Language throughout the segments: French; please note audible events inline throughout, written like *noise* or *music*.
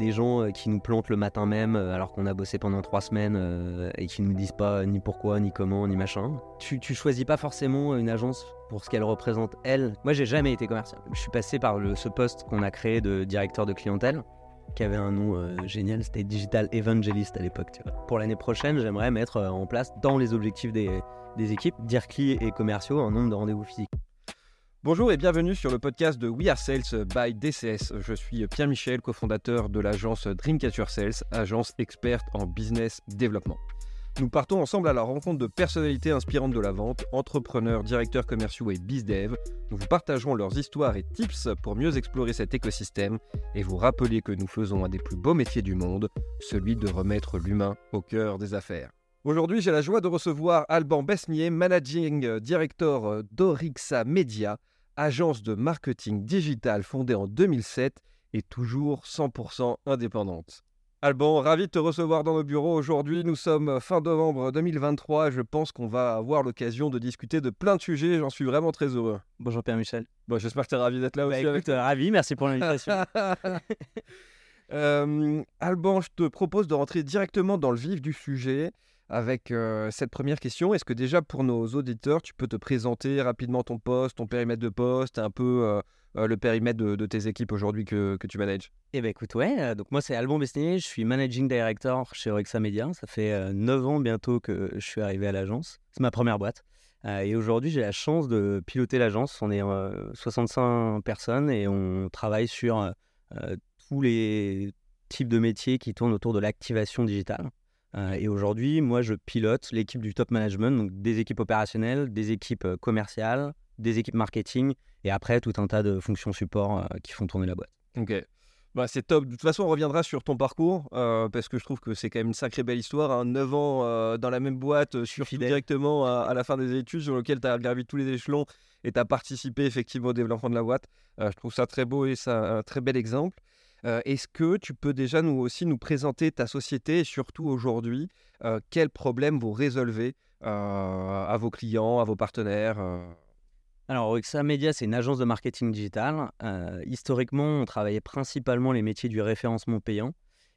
des gens euh, qui nous plantent le matin même euh, alors qu'on a bossé pendant trois semaines euh, et qui nous disent pas ni pourquoi, ni comment, ni machin. Tu, tu choisis pas forcément une agence pour ce qu'elle représente elle. Moi, j'ai jamais été commercial. Je suis passé par le, ce poste qu'on a créé de directeur de clientèle qui avait un nom génial, c'était Digital Evangelist à l'époque. Pour l'année prochaine, j'aimerais mettre en place dans les objectifs des, des équipes, dire clés et commerciaux, un nombre de rendez-vous physiques. Bonjour et bienvenue sur le podcast de We Are Sales by DCS. Je suis Pierre Michel, cofondateur de l'agence Dreamcatcher Sales, agence experte en business développement. Nous partons ensemble à la rencontre de personnalités inspirantes de la vente, entrepreneurs, directeurs commerciaux et bizdev. Nous vous partagerons leurs histoires et tips pour mieux explorer cet écosystème et vous rappeler que nous faisons un des plus beaux métiers du monde, celui de remettre l'humain au cœur des affaires. Aujourd'hui, j'ai la joie de recevoir Alban Besnier, Managing Director d'Orixa Media, agence de marketing digital fondée en 2007 et toujours 100% indépendante. Alban, ravi de te recevoir dans nos bureaux aujourd'hui. Nous sommes fin novembre 2023 et je pense qu'on va avoir l'occasion de discuter de plein de sujets. J'en suis vraiment très heureux. Bonjour Pierre Michel. Bon, j'espère que tu es ravi d'être là Bah, aussi avec écoute, euh, ravi, merci pour l'invitation. *laughs* Euh, Alban, je te propose de rentrer directement dans le vif du sujet avec euh, cette première question. Est-ce que déjà pour nos auditeurs, tu peux te présenter rapidement ton poste, ton périmètre de poste, un peu euh, euh, le périmètre de, tes équipes aujourd'hui que, tu manages? Eh ben écoute, ouais, euh, donc moi c'est Alban Besnier, je suis Managing Director chez Orexa Media. Ça fait 9 ans bientôt que je suis arrivé à l'agence. C'est ma première boîte. Euh, et aujourd'hui, j'ai la chance de piloter l'agence. On est euh, 65 personnes et on travaille sur euh, euh, tous les types de métiers qui tournent autour de l'activation digitale. Euh, et aujourd'hui, moi, je pilote l'équipe du top management, donc des équipes opérationnelles, des équipes euh, commerciales, des équipes marketing, et après tout un tas de fonctions support euh, qui font tourner la boîte. Ok. Bah, c'est top. De toute façon, on reviendra sur ton parcours euh, parce que je trouve que c'est quand même une sacrée belle histoire. Hein. 9 ans dans la même boîte, Fidèle. directement à, à la fin des études, sur lequel tu as gravi tous les échelons et tu as participé effectivement au développement de la boîte. Je trouve ça très beau et c'est un, un très bel exemple. Est-ce que tu peux déjà nous aussi nous présenter ta société et surtout aujourd'hui, quels problèmes vous résolvez à vos clients, à vos partenaires Alors, Orexa Media, c'est une agence de marketing digital. Historiquement, on travaillait principalement les métiers du référencement payant.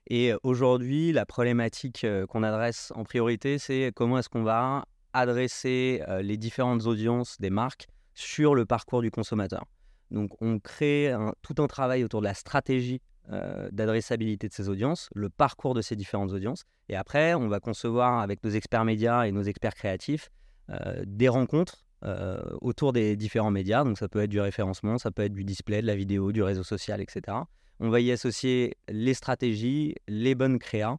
Et aujourd'hui, la problématique qu'on adresse en priorité, c'est comment est-ce qu'on va adresser les différentes audiences des marques sur le parcours du consommateur. Donc, on crée tout un travail autour de la stratégie euh, d'adressabilité de ces audiences, le parcours de ces différentes audiences. Et après, on va concevoir avec nos experts médias et nos experts créatifs euh, des rencontres euh, autour des différents médias. Donc ça peut être du référencement, ça peut être du display, de la vidéo, du réseau social, etc. On va y associer les stratégies, les bonnes créas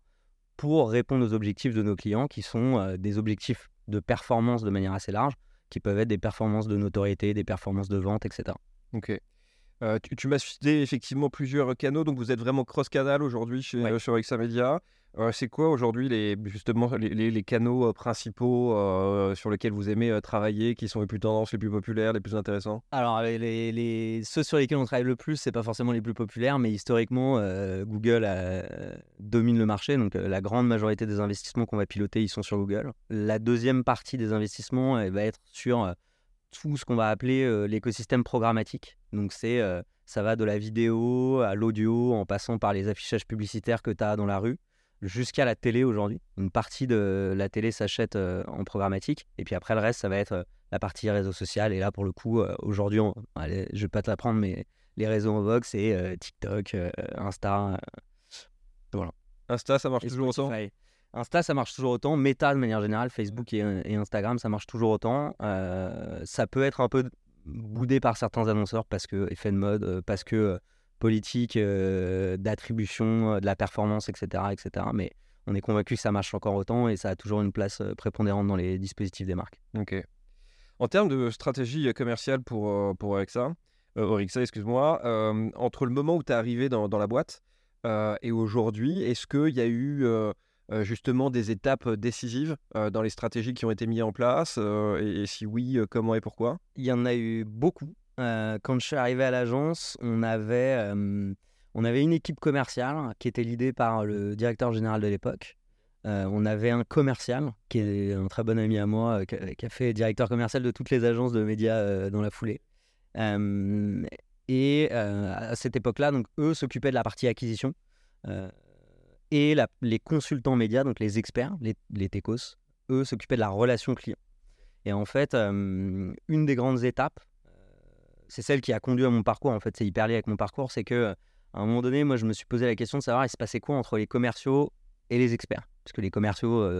pour répondre aux objectifs de nos clients qui sont des objectifs de performance de manière assez large, qui peuvent être des performances de notoriété, des performances de vente, etc. Ok. Euh, tu tu m'as cité effectivement plusieurs canaux, donc vous êtes vraiment cross-canal aujourd'hui chez, Ouais. euh, sur Exa Media. Euh, c'est quoi aujourd'hui les, justement les, les- les canaux euh, principaux euh, sur lesquels vous aimez euh, travailler, qui sont les plus tendances, les plus populaires, les plus intéressants? Alors, les, ceux sur lesquels on travaille le plus, c'est pas forcément les plus populaires, mais historiquement, euh, Google euh, domine le marché. Donc, euh, la grande majorité des investissements qu'on va piloter, ils sont sur Google. La deuxième partie des investissements, elle va être sur euh, tout ce qu'on va appeler euh, l'écosystème programmatique. Donc, c'est euh, ça va de la vidéo à l'audio, en passant par les affichages publicitaires que tu as dans la rue, jusqu'à la télé aujourd'hui. Une partie de la télé s'achète euh, en programmatique, et puis après, le reste, ça va être la partie réseau social. Et là, pour le coup, aujourd'hui, on- allez, je vais pas te l'apprendre, mais les réseaux en vogue, c'est TikTok, Insta, Insta, ça marche et toujours autant? Spotify. Insta, ça marche toujours autant. Meta, de manière générale, Facebook et, et Instagram, ça marche toujours autant. Euh, ça peut être un peu boudé par certains annonceurs parce que effet de mode, euh, parce que euh, politique euh, d'attribution, euh, de la performance, etc., etc. Mais on est convaincu que ça marche encore autant et ça a toujours une place euh, prépondérante dans les dispositifs des marques. Ok. En termes de stratégie euh, commerciale pour, euh, pour Orexa, euh, Orexa, excuse-moi, euh, entre le moment où tu es arrivé dans, dans la boîte euh, et aujourd'hui, est-ce qu'il y a eu euh, euh, justement des étapes décisives dans les stratégies qui ont été mises en place et, si oui, comment et pourquoi? Il y en a eu beaucoup. Quand je suis arrivé à l'agence, on avait, on avait une équipe commerciale qui était l'idée par le directeur général de l'époque. On avait un commercial qui est un très bon ami à moi, qui, a, fait directeur commercial de toutes les agences de médias dans la foulée. Et à cette époque-là, donc eux s'occupaient de la partie acquisition. Et les consultants médias, donc les experts, les, les techos, eux s'occupaient de la relation client. Et en fait, une des grandes étapes, c'est celle qui a conduit à mon parcours, en fait, c'est hyper lié avec mon parcours, c'est que à un moment donné, moi, je me suis posé la question de savoir il se passait quoi entre les commerciaux et les experts? Parce que les commerciaux,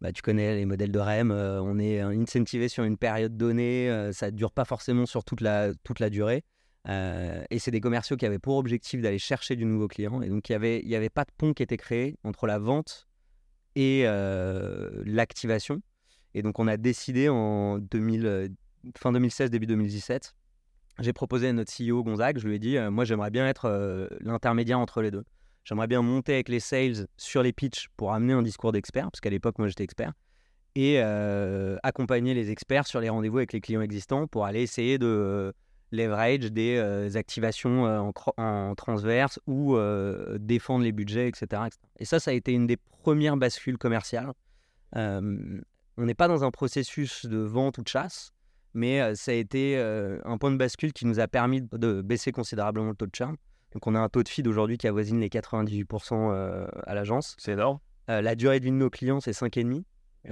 bah, tu connais les modèles de REM, on est incentivé sur une période donnée, ça ne dure pas forcément sur toute la, toute la durée. Et c'est des commerciaux qui avaient pour objectif d'aller chercher du nouveau client. Et donc, il n'y avait, y avait pas de pont qui était créé entre la vente et l'activation. Et donc, on a décidé en 2000, fin 2016, début 2017, j'ai proposé à notre CEO Gonzague, je lui ai dit, moi, j'aimerais bien être l'intermédiaire entre les deux. J'aimerais bien monter avec les sales sur les pitchs pour amener un discours d'expert, parce qu'à l'époque, moi, j'étais expert, et euh, accompagner les experts sur les rendez-vous avec les clients existants pour aller essayer de euh, leverage des euh, activations en, transverse ou défendre les budgets, etc., Et ça, ça a été une des premières bascules commerciales. on n'est pas dans un processus de vente ou de chasse, mais ça a été un point de bascule qui nous a permis de baisser considérablement le taux de churn. Donc on a un taux de feed aujourd'hui qui avoisine les 98% euh, à l'agence. C'est énorme. Euh, la durée de vie de nos clients, c'est 5,5.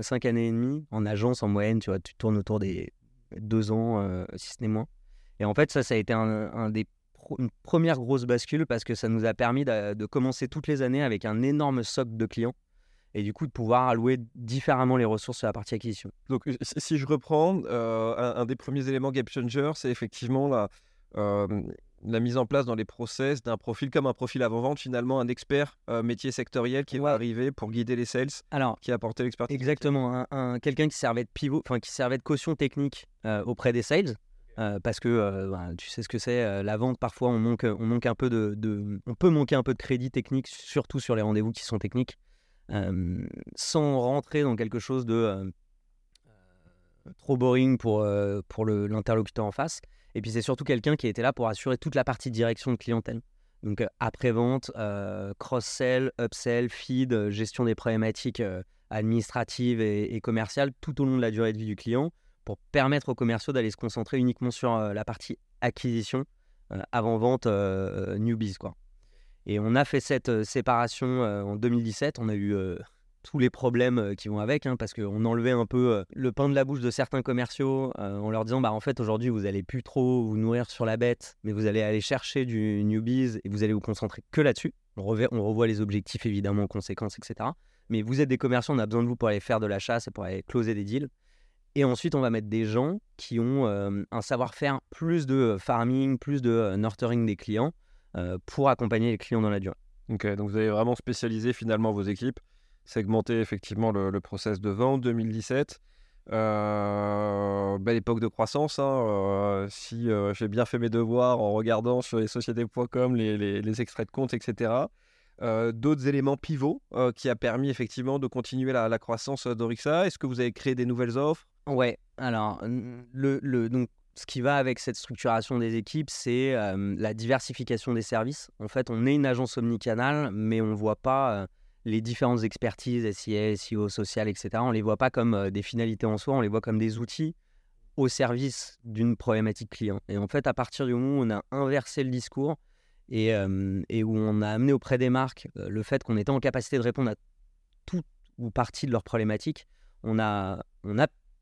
5 années et demie. En agence, en moyenne, tu vois, tu tournes autour des 2 ans, euh, si ce n'est moins. Et en fait, ça, ça a été un, des une première grosse bascule parce que ça nous a permis de, commencer toutes les années avec un énorme socle de clients et du coup de pouvoir allouer différemment les ressources sur la partie acquisition. Donc si je reprends, un, des premiers éléments Game Changer, c'est effectivement la, la mise en place dans les process d'un profil comme un profil avant-vente, finalement un expert euh, métier sectoriel qui va arriver pour guider les sales, Alors, qui apportait l'expertise. Exactement, un, quelqu'un qui servait de pivot, enfin qui servait de caution technique euh, auprès des sales. Euh, parce que bah, tu sais ce que c'est, la vente parfois on manque, on manque un peu de, on peut manquer un peu de crédit technique, surtout sur les rendez-vous qui sont techniques, sans rentrer dans quelque chose de trop boring pour, pour l'interlocuteur en face. Et puis c'est surtout quelqu'un qui était là pour assurer toute la partie direction de clientèle. Donc euh, après-vente, euh, cross-sell, upsell, feed, euh, gestion des problématiques administratives et, commerciales tout au long de la durée de vie du client pour permettre aux commerciaux d'aller se concentrer uniquement sur la partie acquisition, avant-vente, newbies. Quoi. Et on a fait cette séparation en 2017. On a eu tous les problèmes euh, qui vont avec, hein, parce qu'on enlevait un peu euh, le pain de la bouche de certains commerciaux euh, en leur disant bah en fait aujourd'hui vous allez plus trop vous nourrir sur la bête, mais vous allez aller chercher du newbies et vous allez vous concentrer que là-dessus. On, on revoit les objectifs évidemment, conséquences, etc. Mais vous êtes des commerciaux, on a besoin de vous pour aller faire de la chasse et pour aller closer des deals. Et ensuite, on va mettre des gens qui ont un savoir-faire plus de farming, plus de nurturing des clients pour accompagner les clients dans la durée. Ok, donc vous avez vraiment spécialisé finalement vos équipes segmenter effectivement le, process de vente 2017. Euh, belle époque de croissance. Hein, euh, si euh, j'ai bien fait mes devoirs en regardant sur les sociétés.com les, les, extraits de compte, etc. D'autres éléments pivots qui a permis effectivement de continuer la, la croissance d'Orixa. Est-ce que vous avez créé des nouvelles offres? Ouais, alors le, le, donc, ce qui va avec cette structuration des équipes, c'est la diversification des services. En fait, on est une agence omnicanale, mais on ne voit pas les différentes expertises, SIA, SEO, social, etc., on ne les voit pas comme des finalités en soi, on les voit comme des outils au service d'une problématique client. Et en fait, à partir du moment où on a inversé le discours et, où on a amené auprès des marques le fait qu'on était en capacité de répondre à toute ou partie de leurs problématiques, on a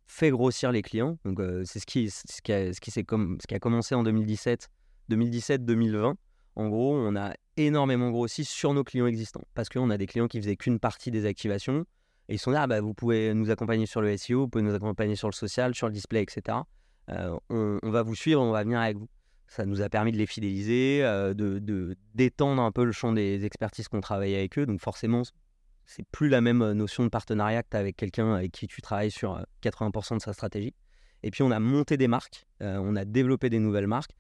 fait grossir les clients. Donc, c'est ce qui, ce, qui a, ce, ce qui a commencé en 2017, 2017-2020. En gros, on a énormément grossi sur nos clients existants parce qu'on a des clients qui faisaient qu'une partie des activations et ils sont là, ah bah, vous pouvez nous accompagner sur le SEO, vous pouvez nous accompagner sur le social, sur le display, etc. On, va vous suivre, on va venir avec vous. Ça nous a permis de les fidéliser, euh, de d'étendre un peu le champ des expertises qu'on travaille avec eux. Donc forcément, c'est plus la même notion de partenariat que tu as avec quelqu'un avec qui tu travailles sur 80% de sa stratégie. Et puis on a monté des marques, euh, on a développé des nouvelles marques.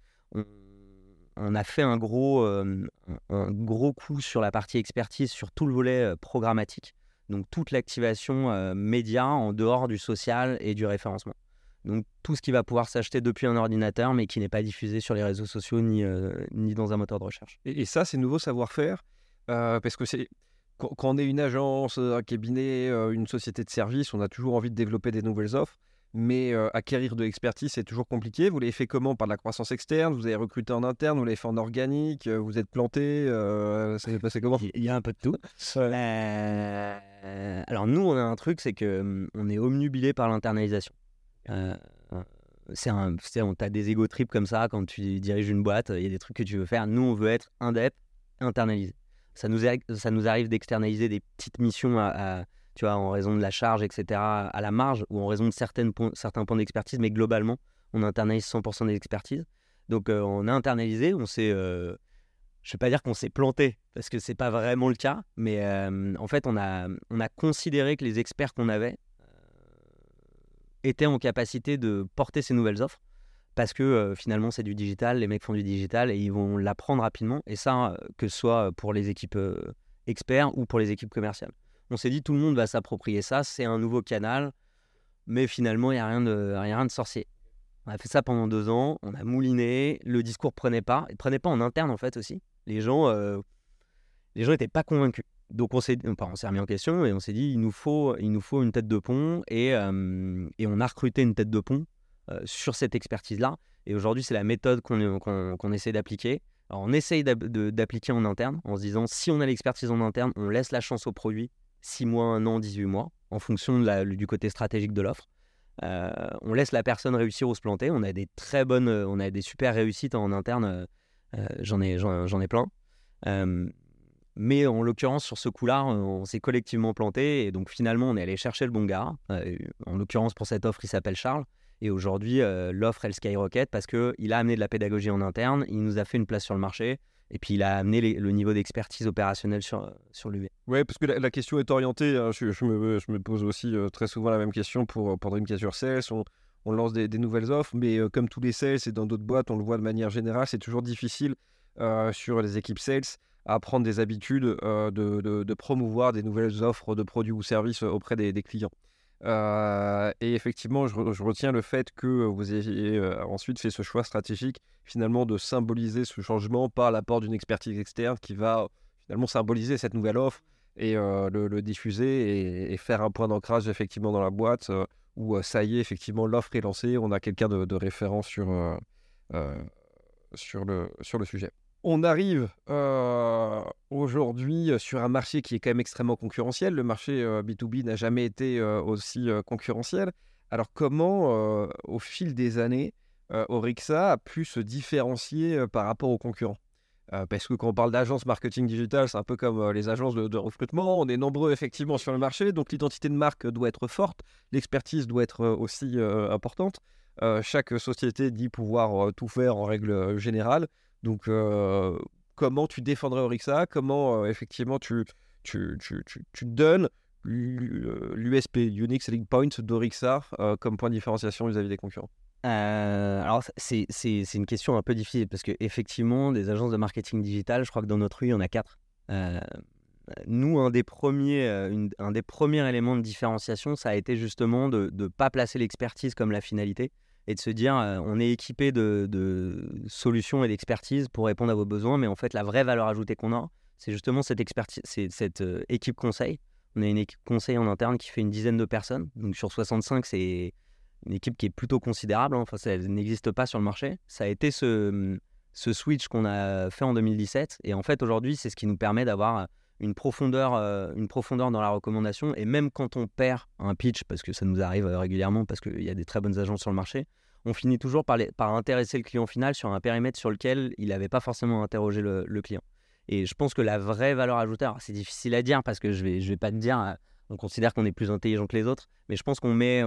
On, a fait un gros, euh, un gros coup sur la partie expertise, sur tout le volet euh, programmatique. Donc toute l'activation euh, média en dehors du social et du référencement. Donc tout ce qui va pouvoir s'acheter depuis un ordinateur, mais qui n'est pas diffusé sur les réseaux sociaux ni, ni dans un moteur de recherche. Et, ça, c'est nouveau savoir-faire, parce que c'est quand, on est une agence, un cabinet, une société de service, on a toujours envie de développer des nouvelles offres. mais euh, acquérir de l'expertise, c'est toujours compliqué. Vous l'avez fait comment? Par de la croissance externe? Vous avez recruté en interne? Vous l'avez fait en organique? Euh, Vous êtes planté? Euh, Ça s'est passé comment? Il y a un peu de tout. *laughs* alors nous, on a un truc, c'est que on est omnubilé par l'internalisation. c'est un, on as des ego trips comme ça quand tu diriges une boîte. Il y a des trucs que tu veux faire. Nous, on veut être indep, internalisé. Ça nous, arrive d'externaliser des petites missions tu vois, en raison de la charge, etc., à la marge ou en raison de certains points d'expertise, mais globalement, on internalise 100% des expertises. Donc, euh, on a internalisé, on s'est. Euh, je ne vais pas dire qu'on s'est planté, parce que ce n'est pas vraiment le cas, mais euh, en fait, on a, on a considéré que les experts qu'on avait étaient en capacité de porter ces nouvelles offres, parce que finalement, c'est du digital, les mecs font du digital et ils vont l'apprendre rapidement, et ça, que ce soit pour les équipes experts ou pour les équipes commerciales. On s'est dit tout le monde va s'approprier ça, c'est un nouveau canal, mais finalement il n'y a rien de, rien de sorcier. On a fait ça pendant deux ans, on a mouliné, le discours prenait pas, il prenait pas en interne en fait aussi. Les gens, n'étaient pas convaincus. Donc on s'est, s'est remis en question et on s'est dit il nous faut, il nous faut une tête de pont et, et on a recruté une tête de pont sur cette expertise-là. Et aujourd'hui c'est la méthode qu'on, qu'on essaie d'appliquer. On essaye d'appliquer en interne en se disant si on a l'expertise en interne, on laisse la chance au produit 6 mois, 1 an, 18 mois, en fonction du côté stratégique de l'offre. Euh, on laisse la personne réussir ou se planter. On a des très bonnes, euh, on a des super réussites en interne. Euh, j'en ai, j'en ai plein. mais en l'occurrence, sur ce coup-là, on s'est collectivement planté et donc finalement, on est allé chercher le bon gars. en l'occurrence, pour cette offre, il s'appelle Charles. Et aujourd'hui, l'offre, elle skyrocket parce qu'il a amené de la pédagogie en interne, il nous a fait une place sur le marché. Et puis il a amené le niveau d'expertise opérationnelle sur, sur l'UV. Oui, parce que la, question est orientée. Hein, je, me, je, me, pose aussi euh, très souvent la même question pour, pour Dreamcatcher Sales. On, lance des, nouvelles offres, mais euh, comme tous les sales et dans d'autres boîtes, on le voit de manière générale, c'est toujours difficile euh, sur les équipes sales à prendre des habitudes de, de, promouvoir des nouvelles offres de produits ou services auprès des clients. Euh, et effectivement, je, retiens le fait que vous ayez euh, ensuite fait ce choix stratégique, finalement, de symboliser ce changement par l'apport d'une expertise externe qui va finalement symboliser cette nouvelle offre et euh, le, diffuser et, faire un point d'ancrage effectivement dans la boîte où ça y est, effectivement, l'offre est lancée, on a quelqu'un de, de, référent sur, sur, le, sur le sujet. On arrive euh, aujourd'hui euh, sur un marché qui est quand même extrêmement concurrentiel. Le marché B2B euh, n'a jamais été aussi concurrentiel. Alors comment, au fil des années, Orixa a pu se différencier par rapport aux concurrents? Parce que quand on parle d'agence marketing digital, c'est un peu comme les agences de, recrutement. On est nombreux effectivement sur le marché, donc l'identité de marque doit être forte, l'expertise doit être aussi importante. chaque société dit pouvoir tout faire en règle générale. Donc, comment tu défendrais Orixa Comment, effectivement, tu, tu, tu, tu, donnes l'USP, Unique Selling Point d'Orixa, comme point de différenciation vis-à-vis des concurrents? Alors, c'est une question un peu difficile parce qu'effectivement, des agences de marketing digital, je crois que dans notre rue, il y en a quatre. nous, un des, premiers, un des premiers éléments de différenciation, ça a été justement de ne pas placer l'expertise comme la finalité, et de se dire on est équipé de, solutions et d'expertise pour répondre à vos besoins, mais en fait la vraie valeur ajoutée qu'on a, c'est justement cette expertise, cette équipe conseil. On a une équipe conseil en interne qui fait une dizaine de personnes, donc sur 65 c'est une équipe qui est plutôt considérable. Hein. Enfin, ça n'existe pas sur le marché. Ça a été ce, ce switch qu'on a fait en 2017, et en fait aujourd'hui c'est ce qui nous permet d'avoir une profondeur, euh, une profondeur dans la recommandation. Et même quand on perd un pitch, parce que ça nous arrive euh, régulièrement, parce qu'il y a des très bonnes agences sur le marché, on finit toujours par, par intéresser le client final sur un périmètre sur lequel il n'avait pas forcément interrogé le, client. Et je pense que la vraie valeur ajoutée, c'est difficile à dire parce que je ne vais, je vais pas te dire, euh, on considère qu'on est plus intelligent que les autres, mais je pense qu'on met,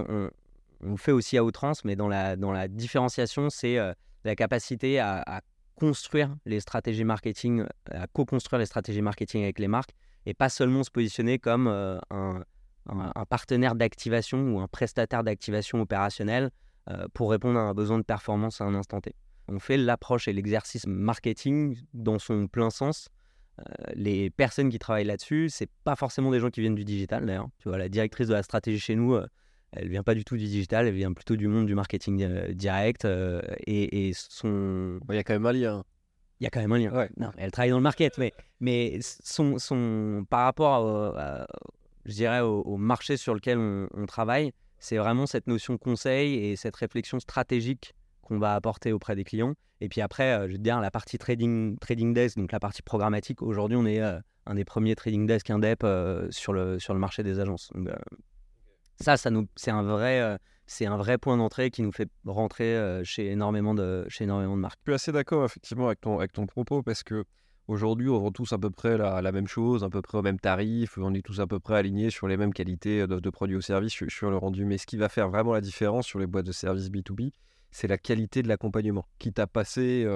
on, fait aussi à outrance, mais dans la, dans la différenciation, c'est la capacité à construire les stratégies marketing, à co-construire les stratégies marketing avec les marques et pas seulement se positionner comme euh, un, partenaire d'activation ou un prestataire d'activation opérationnelle euh, pour répondre à un besoin de performance à un instant T. On fait l'approche et l'exercice marketing dans son plein sens. Euh, les personnes qui travaillent là-dessus, c'est pas forcément des gens qui viennent du digital d'ailleurs. Tu vois, la directrice de la stratégie chez nous, elle vient pas du tout du digital, elle vient plutôt du monde du marketing euh, direct. Euh, et, son. Il y a quand même un lien. Il y a quand même un lien. Non, elle travaille dans le market, mais, mais son, son, par rapport, je dirais, au, marché sur lequel on, travaille, c'est vraiment cette notion de conseil et cette réflexion stratégique qu'on va apporter auprès des clients. Et puis après, euh, je veux dire, la partie trading, trading desk, donc la partie programmatique, aujourd'hui, on est un des premiers trading desk indep sur, le, sur le marché des agences. Donc, ça, ça nous, c'est un vrai c'est un vrai point d'entrée qui nous fait rentrer chez, énormément de, chez énormément de marques. Je suis assez d'accord effectivement avec ton, avec ton propos parce que aujourd'hui on vend tous à peu près la, même chose, à peu près au même tarif, on est tous à peu près alignés sur les mêmes qualités de, de produits ou services sur le rendu. Mais ce qui va faire vraiment la différence sur les boîtes de services B2B, c'est la qualité de l'accompagnement. Quitte à passer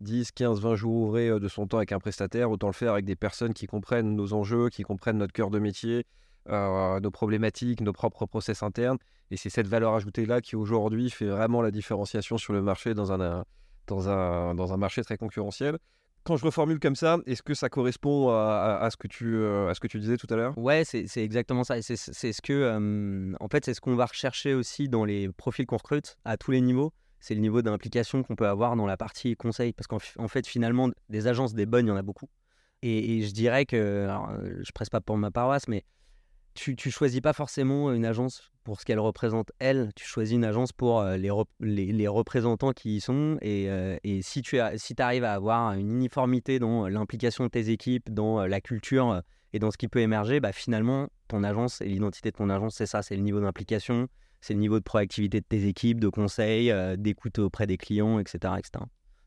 10, 15, 20 jours ouvrés de son temps avec un prestataire, autant le faire avec des personnes qui comprennent nos enjeux, qui comprennent notre cœur de métier, euh, nos problématiques, nos propres process internes. Et c'est cette valeur ajoutée-là qui aujourd'hui fait vraiment la différenciation sur le marché dans un, dans un, dans un marché très concurrentiel quand je reformule comme ça, est-ce que ça correspond à, ce que tu, euh, à ce que tu disais tout à l'heure? Ouais, c'est exactement ça. C'est ce que, en fait, c'est ce qu'on va rechercher aussi dans les profils qu'on recrute à tous les niveaux. C'est le niveau d'implication qu'on peut avoir dans la partie conseil. Parce qu'en fait, finalement, des agences, des bonnes, il y en a beaucoup. Et, je dirais que, alors, je presse pas pour ma paroisse, mais tu, tu choisis pas forcément une agence pour ce qu'elle représente elle, tu choisis une agence pour les, les, représentants qui y sont. Et, et si tu si arrives à avoir une uniformité dans l'implication de tes équipes, dans la culture et dans ce qui peut émerger, bah, finalement, ton agence et l'identité de ton agence, c'est ça, c'est le niveau d'implication, c'est le niveau de proactivité de tes équipes, de conseils, d'écoute auprès des clients, etc. etc.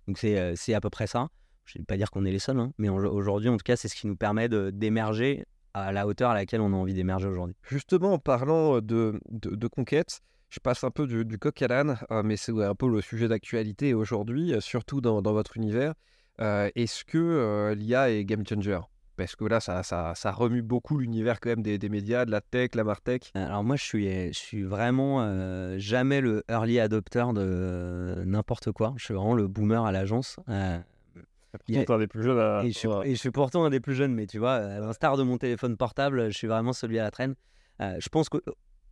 Donc c'est à peu près ça. Je ne vais pas dire qu'on est les seuls, hein, mais aujourd'hui, en tout cas, c'est ce qui nous permet d'émerger à la hauteur à laquelle on a envie d'émerger aujourd'hui. Justement, en parlant de, de, conquête, je passe un peu du, coq à l'âne, euh, mais c'est un peu le sujet d'actualité aujourd'hui, euh, surtout dans, dans, votre univers. Euh, est-ce que l'IA est game changer? Parce que là, ça, ça, ça remue beaucoup l'univers quand même des, des, médias, de la tech, la martech. Alors moi, je suis, je suis vraiment jamais le early adopter de n'importe quoi. Je suis vraiment le boomer à l'agence. Pourtant, des plus jeunes et, je suis, pourtant un des plus jeunes, mais tu vois, à l'instar de mon téléphone portable, je suis vraiment celui à la traîne. Euh, je pense que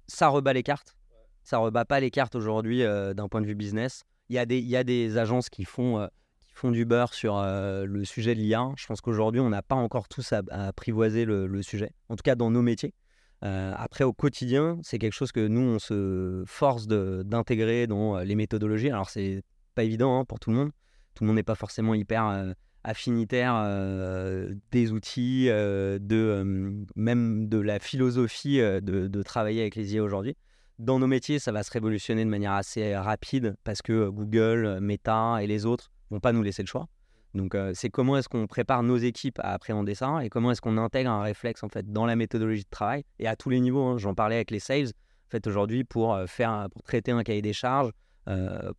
ça rebat les cartes. Ça rebat pas les cartes aujourd'hui euh, d'un point de vue business. Il y, a des, il y a des agences qui font, euh, qui font du beurre sur le sujet de l'IA. Je pense qu'aujourd'hui, on n'a pas encore tous à, apprivoiser le, le, sujet, en tout cas dans nos métiers. après, au quotidien, c'est quelque chose que nous, on se force d'intégrer dans les méthodologies. Alors, c'est pas évident hein, pour tout le monde tout le monde n'est pas forcément hyper euh, affinitaire euh, des outils, euh, de, même de la philosophie de, travailler avec les IA aujourd'hui. Dans nos métiers, ça va se révolutionner de manière assez rapide parce que Google, Meta et les autres vont pas nous laisser le choix. Donc, c'est comment est-ce qu'on prépare nos équipes à appréhender ça et comment est-ce qu'on intègre un réflexe en fait dans la méthodologie de travail et à tous les niveaux. Hein. J'en parlais avec les sales. En fait, aujourd'hui, pour pour traiter un cahier des charges,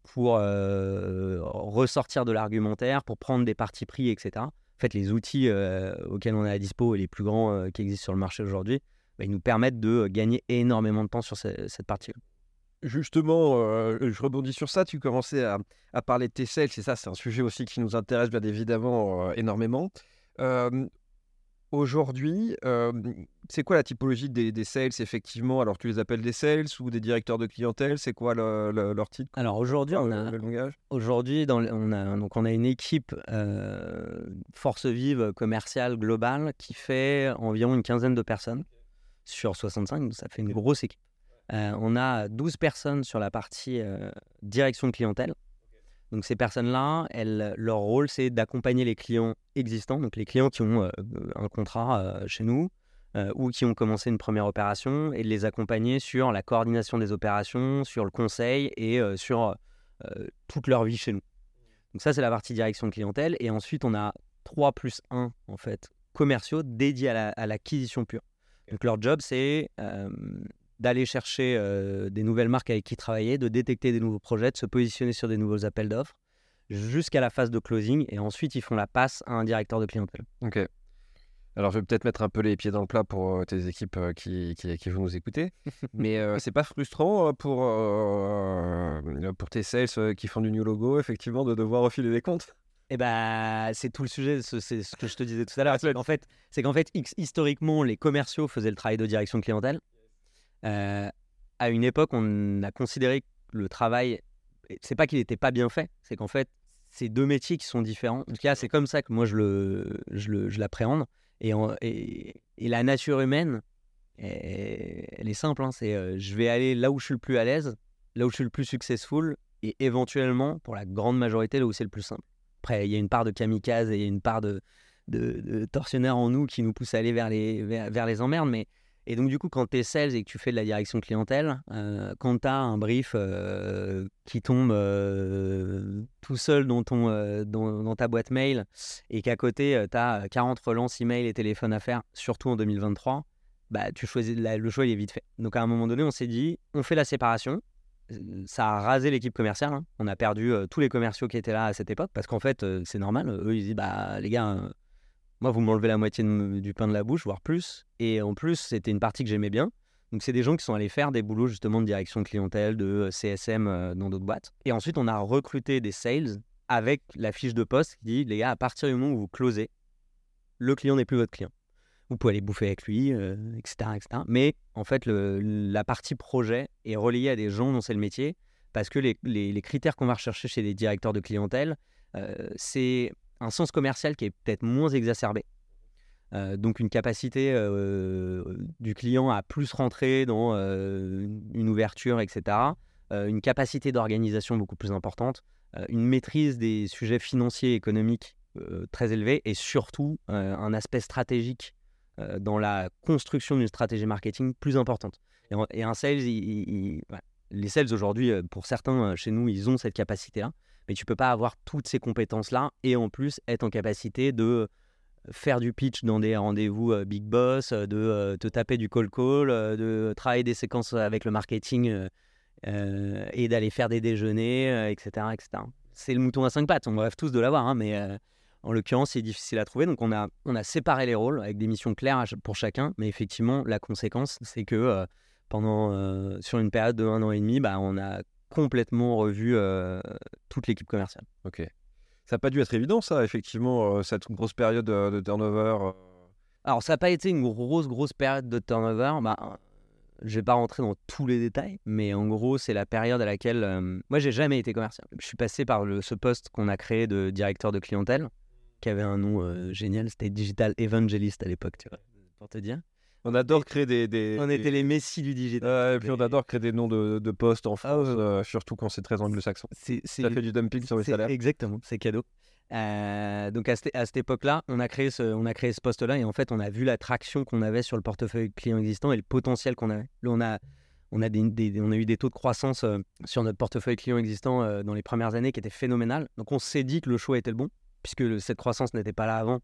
pour euh, ressortir de l'argumentaire, pour prendre des partis pris, etc. En fait, les outils euh, auxquels on a à dispo et les plus grands qui existent sur le marché aujourd'hui, bah, ils nous permettent de gagner énormément de temps sur cette partie. Justement, je rebondis sur ça. Tu commençais à, parler de tes et ça, c'est un sujet aussi qui nous intéresse bien évidemment énormément. Aujourd'hui, c'est quoi la typologie des, sales effectivement? Alors tu les appelles des sales ou des directeurs de clientèle? C'est quoi leur titre? Alors aujourd'hui, on a aujourd'hui on a donc on a une équipe force vive commerciale globale qui fait environ une quinzaine de personnes sur 65, donc ça fait une grosse équipe. on a 12 personnes sur la partie direction de clientèle donc ces personnes-là, leur rôle, c'est d'accompagner les clients existants, donc les clients qui ont euh, un contrat euh, chez nous euh, ou qui ont commencé une première opération, et de les accompagner sur la coordination des opérations, sur le conseil et sur toute leur vie chez nous. Donc ça, c'est la partie direction clientèle. Et ensuite, on a 3 plus 1, en fait, commerciaux dédiés à l'acquisition pure. Donc leur job, c'est d'aller chercher euh, des nouvelles marques avec qui travailler, de détecter des nouveaux projets, de se positionner sur des nouveaux appels d'offres, jusqu'à la phase de closing. Et ensuite, ils font la passe à un directeur de clientèle. Ok. Alors, je vais peut-être mettre un peu les pieds dans le plat pour euh, tes équipes euh, qui, qui, vont nous écouter. *laughs* Mais c'est pas frustrant pour, pour tes sales qui font du new logo, effectivement, de devoir refiler des comptes? Eh ben, c'est tout le sujet, c'est ce que je te disais tout à *laughs* l'heure. En fait, c'est qu'en fait, historiquement, les commerciaux faisaient le travail de direction clientèle. Euh, à une époque, on a considéré que le travail, c'est pas qu'il n'était pas bien fait, c'est qu'en fait, c'est deux métiers qui sont différents. En tout cas, c'est comme ça que moi je le, je l'appréhende. Et, et, la nature humaine elle est simple. Hein, c'est je vais aller là où je suis le plus à l'aise, là où je suis le plus successful, et éventuellement, pour la grande majorité, là où c'est le plus simple. Après, il y a une part de kamikaze et une part de, de, tortionnaire en nous qui nous pousse à aller vers les, vers, les emmerdes. Mais, et donc, du coup, quand tu es sales et que tu fais de la direction clientèle, euh, quand tu as un brief euh, qui tombe euh, tout seul dans, ton, dans, ta boîte mail et qu'à côté, tu as 40 relances email et téléphone à faire, surtout en 2023, bah, tu choisis, le choix il est vite fait. Donc, à un moment donné, on s'est dit, on fait la séparation ça a rasé l'équipe commerciale. Hein. On a perdu tous les commerciaux qui étaient là à cette époque parce qu'en fait, c'est normal. Eux, ils disent bah les gars, moi, vous m'enlevez la moitié du pain de la bouche, voire plus. Et en plus, c'était une partie que j'aimais bien. Donc, c'est des gens qui sont allés faire des boulots justement de direction de clientèle, de euh, CSM euh, dans d'autres boîtes. Et ensuite, on a recruté des sales avec la fiche de poste qui dit les gars, à partir du moment où vous closez, le client n'est plus votre client. Vous pouvez aller bouffer avec lui, etc., euh, etc. Mais en fait, la partie projet est reliée à des gens dont c'est le métier parce que les, critères qu'on va rechercher chez les directeurs de clientèle, c'est un sens commercial qui est peut-être moins exacerbé. Euh, donc une capacité euh, du client à plus rentrer dans euh, une ouverture, etc. une capacité d'organisation beaucoup plus importante, une maîtrise des sujets financiers et économiques très élevée et surtout un aspect stratégique dans la construction d'une stratégie marketing plus importante. Et, un sales, les sales aujourd'hui, pour certains chez nous, ils ont cette capacité-là mais tu peux pas avoir toutes ces compétences-là et en plus être en capacité de faire du pitch dans des rendez-vous euh, big boss, euh, de euh, te taper du call call, de travailler des séquences avec le marketing et d'aller faire des déjeuners, etc., etc. C'est le mouton à cinq pattes, on rêve tous de l'avoir, hein, mais en l'occurrence, c'est difficile à trouver. Donc, on a, on a séparé les rôles avec des missions claires pour chacun. Mais effectivement, la conséquence, c'est que pendant, sur une période de un an et demi, bah, on a complètement revu euh, toute l'équipe commerciale. Ok. Ça n'a pas dû être évident, ça, effectivement, euh, cette grosse période de, turnover. Euh. Alors, ça n'a pas été une grosse, grosse période de turnover. Bah, je vais pas rentrer dans tous les détails, mais en gros, c'est la période à laquelle moi, j'ai jamais été commercial. Je suis passé par le, ce poste qu'on a créé de directeur de clientèle, qui avait un nom génial. C'était Digital Evangelist à l'époque, tu vois, pour te dire. On adore créer des, On était les messies du digital. et puis on adore créer des noms de, de postes en France, euh, surtout quand c'est très anglo-saxon. Ça fait du dumping sur les salaires. Exactement, c'est cadeau. Euh, donc à, cette, époque-là, on a créé ce, on a créé ce poste-là et en fait, on a vu l'attraction qu'on avait sur le portefeuille client existant et le potentiel qu'on avait. Là, on a, on a, des, on a eu des taux de croissance euh, sur notre portefeuille client existant dans les premières années qui étaient phénoménales. Donc on s'est dit que le choix était le bon puisque cette croissance n'était pas là avant.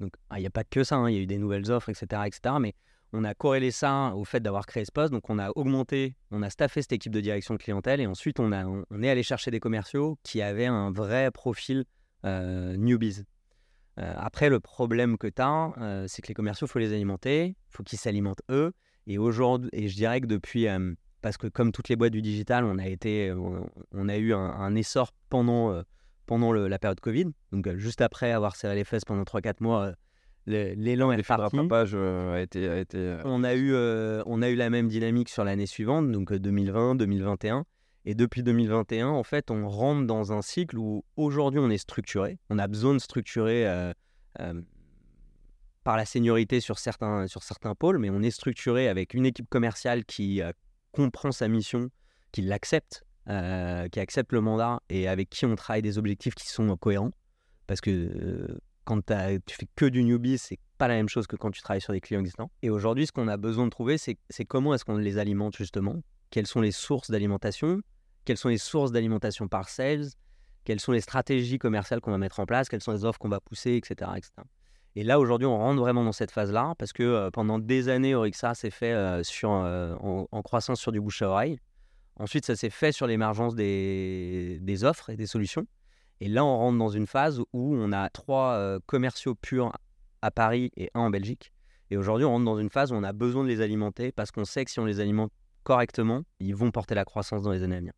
Donc ah, il n'y a pas que ça, hein, il y a eu des nouvelles offres, etc., etc. Mais on a corrélé ça au fait d'avoir créé ce poste. Donc, on a augmenté, on a staffé cette équipe de direction clientèle et ensuite, on, a, on, est allé chercher des commerciaux qui avaient un vrai profil euh, newbies. Euh, après, le problème que tu as, euh, c'est que les commerciaux, il faut les alimenter, il faut qu'ils s'alimentent eux. Et aujourd'hui, et je dirais que depuis, parce que comme toutes les boîtes du digital, on a, été, on, a eu un, essor pendant, pendant la période Covid. Donc, juste après avoir serré les fesses pendant 3-4 mois, l'élan est parti. Euh, a été, a été... Euh, on, a eu, euh, on a eu la même dynamique sur l'année suivante, donc 2020, 2021. Et depuis 2021, en fait, on rentre dans un cycle où aujourd'hui on est structuré. On a besoin de structurer par la seniorité sur certains, sur certains pôles, mais on est structuré avec une équipe commerciale qui comprend sa mission, qui l'accepte, qui accepte le mandat et avec qui on travaille des objectifs qui sont cohérents. Parce que quand tu fais que du newbie, c'est pas la même chose que quand tu travailles sur des clients existants. Et aujourd'hui, ce qu'on a besoin de trouver, c'est comment est-ce qu'on les alimente justement? Quelles sont les sources d'alimentation? Quelles sont les sources d'alimentation par sales? Quelles sont les stratégies commerciales qu'on va mettre en place? Quelles sont les offres qu'on va pousser, etc. etc. Et là, aujourd'hui, on rentre vraiment dans cette phase-là parce que euh, pendant des années, Orixa s'est fait euh, sur, euh, en, croissance sur du bouche à oreille. Ensuite, ça s'est fait sur l'émergence des, des offres et des solutions. Et là, on rentre dans une phase où on a trois euh, commerciaux purs à Paris et un en Belgique. Et aujourd'hui, on rentre dans une phase où on a besoin de les alimenter parce qu'on sait que si on les alimente correctement, ils vont porter la croissance dans les années à venir.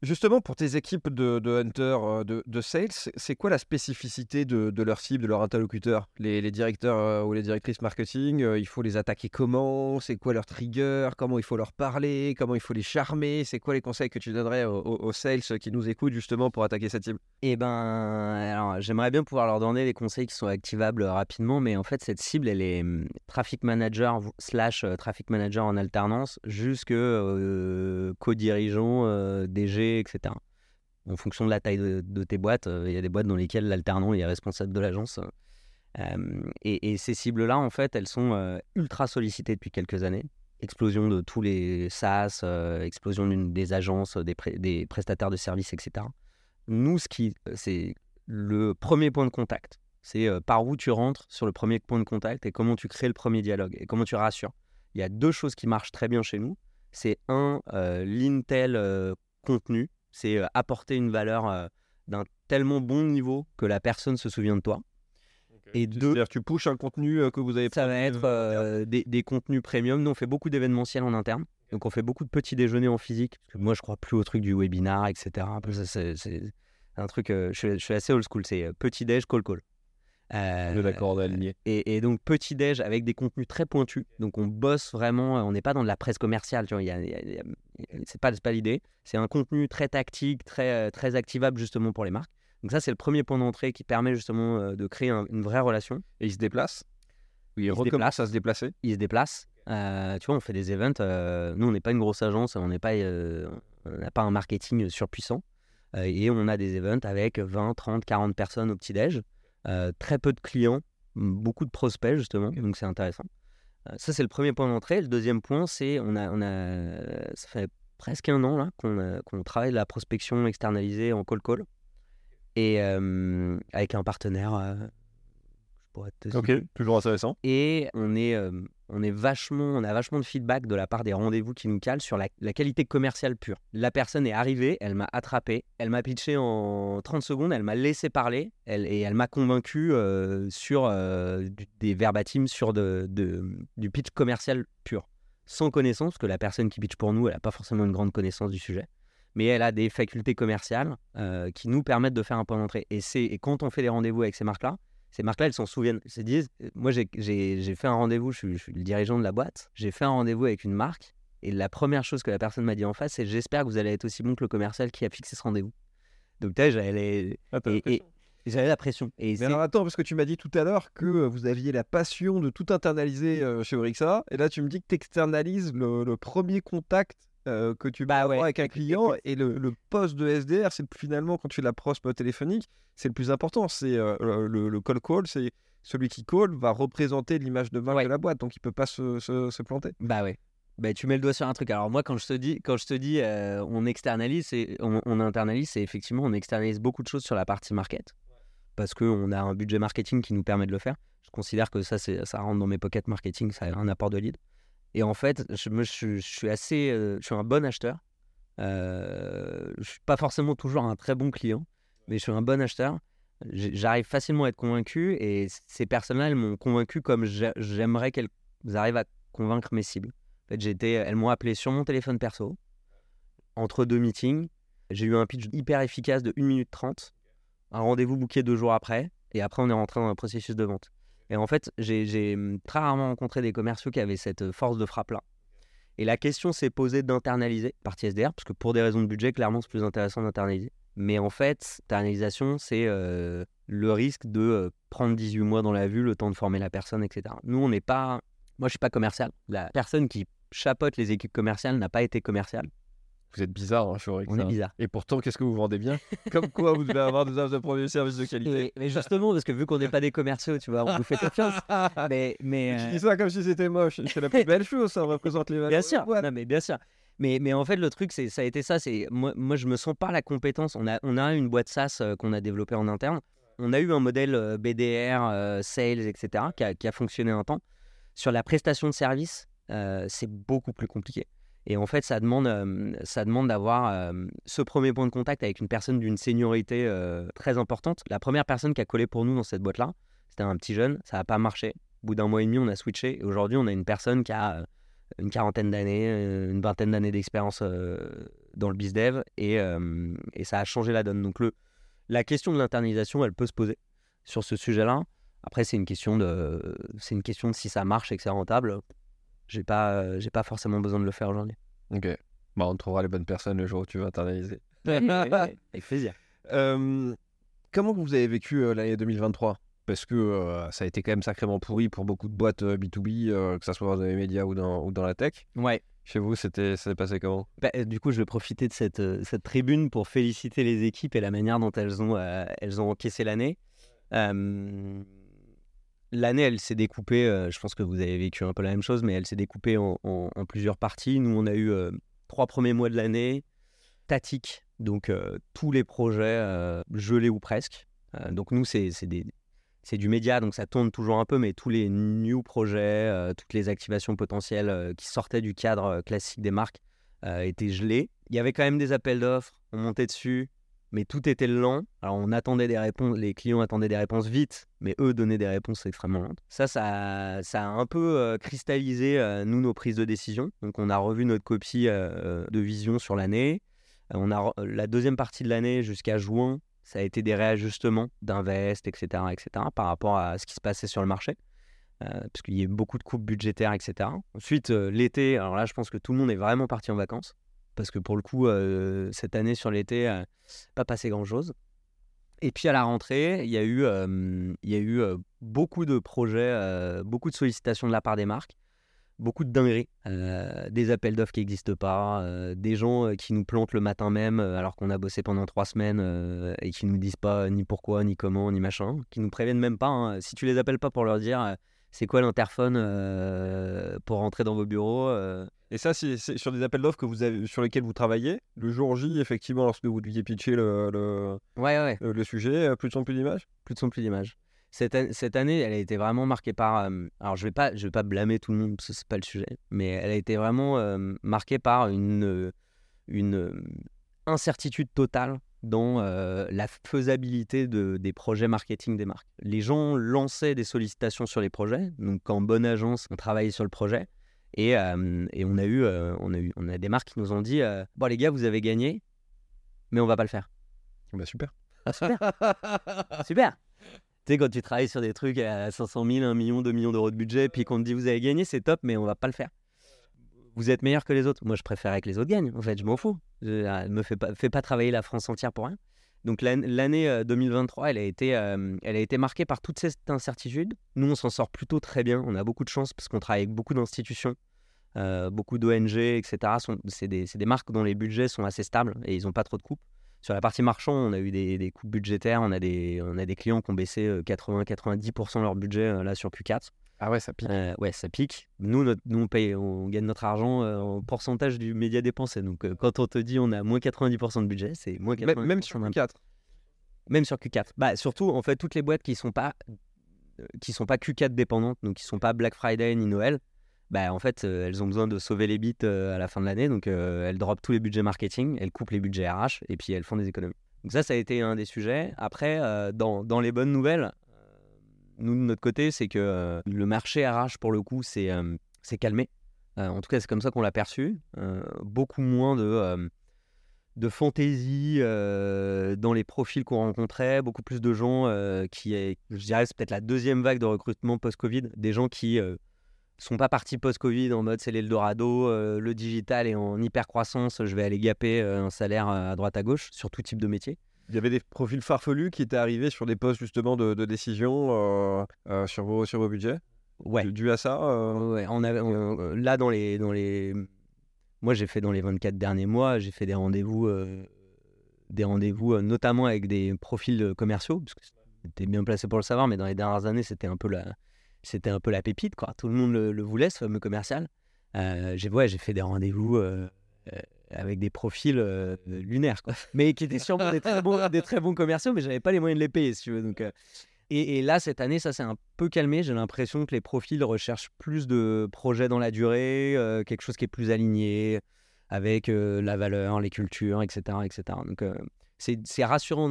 Justement, pour tes équipes de, de hunters, euh, de, sales, c'est quoi la spécificité de, leur cible, de leur interlocuteur? Les, directeurs euh, ou les directrices marketing, euh, il faut les attaquer comment? C'est quoi leur trigger? Comment il faut leur parler? Comment il faut les charmer? C'est quoi les conseils que tu donnerais aux, sales qui nous écoutent justement pour attaquer cette cible? Eh ben, alors, j'aimerais bien pouvoir leur donner des conseils qui sont activables rapidement, mais en fait, cette cible, elle est hum, traffic manager slash traffic manager en alternance jusque co-dirigeant, euh, DG, etc. En fonction de la taille de, tes boîtes, euh, il y a des boîtes dans lesquelles l'alternant est responsable de l'agence. Euh, et, ces cibles-là, en fait, elles sont euh, ultra sollicitées depuis quelques années. Explosion de tous les SaaS, explosion des agences, des, prestataires de services, etc. Nous, ce qui, c'est le premier point de contact. C'est par où tu rentres sur le premier point de contact et comment tu crées le premier dialogue et comment tu rassures. Il y a deux choses qui marchent très bien chez nous. C'est un, l'intel contenu. C'est euh, apporter une valeur euh, d'un tellement bon niveau que la personne se souvient de toi. Et deux, C'est-à-dire que tu pushes un contenu euh, que vous avez ça va être euh, des, des contenus premium. Nous, on fait beaucoup d'événementiels en interne. Donc, on fait beaucoup de petits déjeuners en physique. Parce que moi, je crois plus au truc du webinar, etc. Un peu, ça, C'est c'est un truc, euh, je, suis, je suis assez old school. C'est euh, petit déj, call call. Euh, d'accord, aligné. et, et donc, petit déj avec des contenus très pointus. Donc, on bosse vraiment. On n'est pas dans de la presse commerciale. Tu vois, il y a- il y a- il y a- c'est pas, l'idée. C'est un contenu très tactique, très, euh, très activable justement pour les marques. Donc, ça, c'est le premier point d'entrée qui permet justement euh, de créer un- une vraie relation. Et ils se déplacent Oui, ils se recommencent à se déplacer ils se déplacent. Euh, tu vois, on fait des events. euh, nous, on n'est pas une grosse agence, on n'est pas, euh, on n'a pas un marketing surpuissant. Euh, et on a des events avec 20, 30, 40 personnes au petit-déj. Euh, très peu de clients, beaucoup de prospects, justement. Donc, c'est intéressant. Euh, ça, c'est le premier point d'entrée. Le deuxième point, c'est on a, on a, ça fait presque un an là, qu'on a- qu'on travaille la prospection externalisée en call call. Et euh, avec un partenaire. euh, je pourrais te Ok, toujours intéressant. et on est, euh, on est vachement, on a vachement de feedback de la part des rendez-vous qui nous calent sur la, qualité commerciale pure. La personne est arrivée, elle m'a attrapé, elle m'a pitché en 30 secondes, elle m'a laissé parler et elle m'a convaincu euh, sur euh, des verbatims sur du pitch commercial pur, sans connaissance, parce que la personne qui pitch pour nous, elle n'a pas forcément une grande connaissance du sujet. Mais elle a des facultés commerciales euh, qui nous permettent de faire un point d'entrée. Et, et quand on fait des rendez-vous avec ces marques-là, ces marques-là, elles s'en souviennent. Elles se disent, moi, j'ai- fait un rendez-vous, je suis, je suis le dirigeant de la boîte, j'ai fait un rendez-vous avec une marque, et la première chose que la personne m'a dit en face, c'est j'espère que vous allez être aussi bon que le commercial qui a fixé ce rendez-vous. Donc, tu sais, j'avais Ah, j'avais la pression. Et Mais alors attends, parce que tu m'as dit tout à l'heure que euh, vous aviez la passion de tout internaliser chez Orixa, et là tu me dis que tu externalises le, le premier contact euh, que tu Bah ouais. avec un client, et le, le poste de SDR, c'est finalement quand tu fais la prospe téléphonique, c'est le plus important, c'est euh, le, le call call, c'est celui qui call va représenter l'image de marque Ouais. de la boîte, donc il peut pas se, se- se planter. Bah ouais. Bah, tu mets le doigt sur un truc. Alors moi, quand je te dis, quand je te dis euh, on externalise, c'est- on, on internalise, c'est effectivement, on externalise beaucoup de choses sur la partie market. Parce qu'on a un budget marketing qui nous permet de le faire. Je considère que ça, ça rentre dans mes pockets marketing, ça a un apport de lead. Et en fait, je, suis assez, euh, je suis un bon acheteur. Euh, je suis pas forcément toujours un très bon client, mais je suis un bon acheteur. J'arrive facilement à être convaincu et ces personnes-là, elles m'ont convaincu comme j'ai- j'aimerais qu'elles arrivent à convaincre mes cibles. En fait, j'étais, elles m'ont appelé sur mon téléphone perso, entre deux meetings. J'ai eu un pitch hyper efficace de 1 minute 30, un rendez-vous booké deux jours après, et après on est rentré dans un processus de vente. Et en fait, j'ai hum, très rarement rencontré des commerciaux qui avaient cette force de frappe-là. Et la question s'est posée d'internaliser partie SDR, parce que pour des raisons de budget, clairement, c'est plus intéressant d'internaliser. Mais en fait, internalisation, c'est le risque de prendre 18 mois dans la vue, le temps de former la personne, etc. Nous, on n'est pas. Moi, je suis pas commercial. La personne qui chapeaute les équipes commerciales n'a pas été commerciale. Vous êtes bizarre hein, chez Orixa. On est bizarre. Et pourtant, qu'est-ce que vous vendez bien? Comme quoi, vous devez avoir des offres de produits et services de qualité. Et- mais justement, parce que vu qu'on n'est pas des commerciaux, tu vois, on vous fait confiance. *laughs* Mais, mais, Je euh, dis ça comme si c'était moche. C'est la plus belle chose, ça représente les valeurs. Bien sûr, non, mais bien sûr. Mais, mais en fait, le truc, c'est, ça a été ça. C'est moi, moi, je me sens pas la compétence. On a, on a une boîte SaaS euh, qu'on a développée en interne. On a eu un modèle euh, BDR, euh, sales, etc., qui a, qui a fonctionné un temps. Sur la prestation de service, c'est beaucoup plus compliqué. Et en fait, ça demande, ça demande d'avoir ce premier point de contact avec une personne d'une seniorité très importante. La première personne qui a collé pour nous dans cette boîte-là, c'était un petit jeune. Ça n'a pas marché. Au bout d'un mois et demi, on a switché. Et aujourd'hui, on a une personne qui a une quarantaine d'années, une vingtaine d'années d'expérience dans le bizdev et, et ça a changé la donne. Donc la question de l'internalisation, elle peut se poser sur ce sujet-là. Après, c'est une question de, c'est une question de si ça marche et que c'est rentable. J'ai pas, j'ai pas forcément besoin de le faire aujourd'hui. Ok. Bah, on trouvera les bonnes personnes le jour où tu vas internaliser. *laughs* *laughs* Avec plaisir. comment vous avez vécu l'année 2023 Parce que ça a été quand même sacrément pourri pour beaucoup de boîtes B2B, que ce soit dans les médias ou dans, ou dans la tech. Ouais. Chez vous, c'était, ça s'est passé comment? Bah, Du coup, je vais profiter de cette, cette tribune pour féliciter les équipes et la manière dont elles ont, elles ont encaissé l'année. L'année, elle s'est découpée, je pense que vous avez vécu un peu la même chose, mais elle s'est découpée en, plusieurs parties. Nous, on a eu trois premiers mois de l'année statiques, donc tous les projets gelés ou presque. donc nous, c'est du média, donc ça tourne toujours un peu, mais tous les new projets, toutes les activations potentielles qui sortaient du cadre classique des marques étaient gelés. Il y avait quand même des appels d'offres, on montait dessus, mais tout était lent. Alors on attendait des réponses, les clients attendaient des réponses vite, mais eux donnaient des réponses extrêmement lentes. Ça, ça, ça a un peu euh, cristallisé euh, nous nos prises de décision. Donc on a revu notre copie euh, de vision sur l'année. on a la deuxième partie de l'année jusqu'à juin, ça a été des réajustements d'invest, etc., etc., par rapport à ce qui se passait sur le marché. parce qu'il y a eu beaucoup de coupes budgétaires, etc. Ensuite, l'été, alors là, je pense que tout le monde est vraiment parti en vacances parce que pour le coup, cette année sur l'été, pas passé grand-chose. Et puis à la rentrée, il y a eu, y a eu beaucoup de projets, beaucoup de sollicitations de la part des marques, beaucoup de dingueries, des appels d'offres qui n'existent pas, des gens qui nous plantent le matin même alors qu'on a bossé pendant trois semaines et qui nous disent pas ni pourquoi, ni comment, ni machin, qui nous préviennent même pas. Hein. Si tu les appelles pas pour leur dire c'est quoi l'interphone pour rentrer dans vos bureaux et ça, c'est sur des appels d'offres que vous avez, sur lesquels vous travaillez. Le jour J, effectivement, lorsque vous deviez pitcher le, le, ouais, ouais. le, sujet, euh, plus de son, plus d'images Plus de son, plus d'images. Cette, cette, année, elle a été vraiment marquée par. Euh, alors, je ne vais, pas, je vais pas blâmer tout le monde, parce que ce n'est pas le sujet, mais elle a été vraiment euh, marquée par une, une incertitude totale dans la faisabilité de, des projets marketing des marques. Les gens lançaient des sollicitations sur les projets, donc en bonne agence, on travaillait sur le projet. Et, et, on, a eu, on, a eu, on a des marques qui nous ont dit Bon, les gars, vous avez gagné, mais on va pas le faire. Bah, super. Ah, super. *laughs* super. Tu sais, quand tu travailles sur des trucs à 500 000, 1 million, 2 millions d'euros de budget, puis qu'on te dit Vous avez gagné, c'est top, mais on va pas le faire. Vous êtes meilleur que les autres. Moi, je préférais que les autres gagnent. En fait, je m'en fous. Je ne me fais pas, fais pas travailler la France entière pour rien. Donc l'année 2023, elle a, été, elle a été marquée par toute cette incertitude. Nous, on s'en sort plutôt très bien. On a beaucoup de chance parce qu'on travaille avec beaucoup d'institutions, beaucoup d'ONG, etc. C'est des, des, marques dont les budgets sont assez stables et ils n'ont pas trop de coupes. Sur la partie marchand, on a eu des, des coupes budgétaires. On a des, on a des clients qui ont baissé 80-90% leur budget là sur Q4. Ah ouais, ça pique. Euh, ouais, ça pique. Nous, nous on, paye, on gagne notre argent euh, en pourcentage du média dépensé. Donc, euh, quand on te dit on a moins 90% de budget, c'est moins 90%. Même sur Q4 Même sur Q4. Bah, surtout, en fait, toutes les boîtes qui ne sont, pas, qui sont pas Q4 dépendantes, donc qui ne sont pas Black Friday ni Noël, bah, en fait, elles ont besoin de sauver les bits à la fin de l'année. Donc, elles droppent tous les budgets marketing, elles coupent les budgets RH et puis elles font des économies. Donc, ça, ça a été un des sujets. Après, dans, dans les bonnes nouvelles, nous, de notre côté, c'est que le marché RH, pour le coup, euh, calmé. En tout cas, c'est comme ça qu'on l'a perçu. beaucoup moins de, de fantaisie dans les profils qu'on rencontrait, beaucoup plus de gens qui, je dirais, c'est peut-être la deuxième vague de recrutement post-Covid, des gens qui sont pas partis post-Covid en mode c'est l'Eldorado, le digital est en hyper croissance, je vais aller gaper un salaire à droite à gauche sur tout type de métier. Il y avait des profils farfelus qui étaient arrivés sur des postes justement de, décision euh, euh, sur, vos, sur vos budgets? Ouais. Dû à ça euh? Ouais, on avait, Là, dans les, dans les. Moi, j'ai fait dans les 24 derniers mois, j'ai fait des rendez-vous, des rendez-vous notamment avec des profils commerciaux, parce que j'étais bien placé pour le savoir, mais dans les dernières années, c'était un peu la, c'était un peu la pépite, quoi. Tout le monde le, voulait, ce fameux commercial. j'ai ouais, fait des rendez-vous avec des profils euh, lunaires, quoi. *laughs* mais qui étaient sûrement des très bons, des très bons commerciaux, mais j'avais pas les moyens de les payer, si tu veux. Donc, euh. et, là, cette année, ça s'est un peu calmé. J'ai l'impression que les profils recherchent plus de projets dans la durée, euh, quelque chose qui est plus aligné avec la valeur, les cultures, etc. etc. Donc, c'est rassurant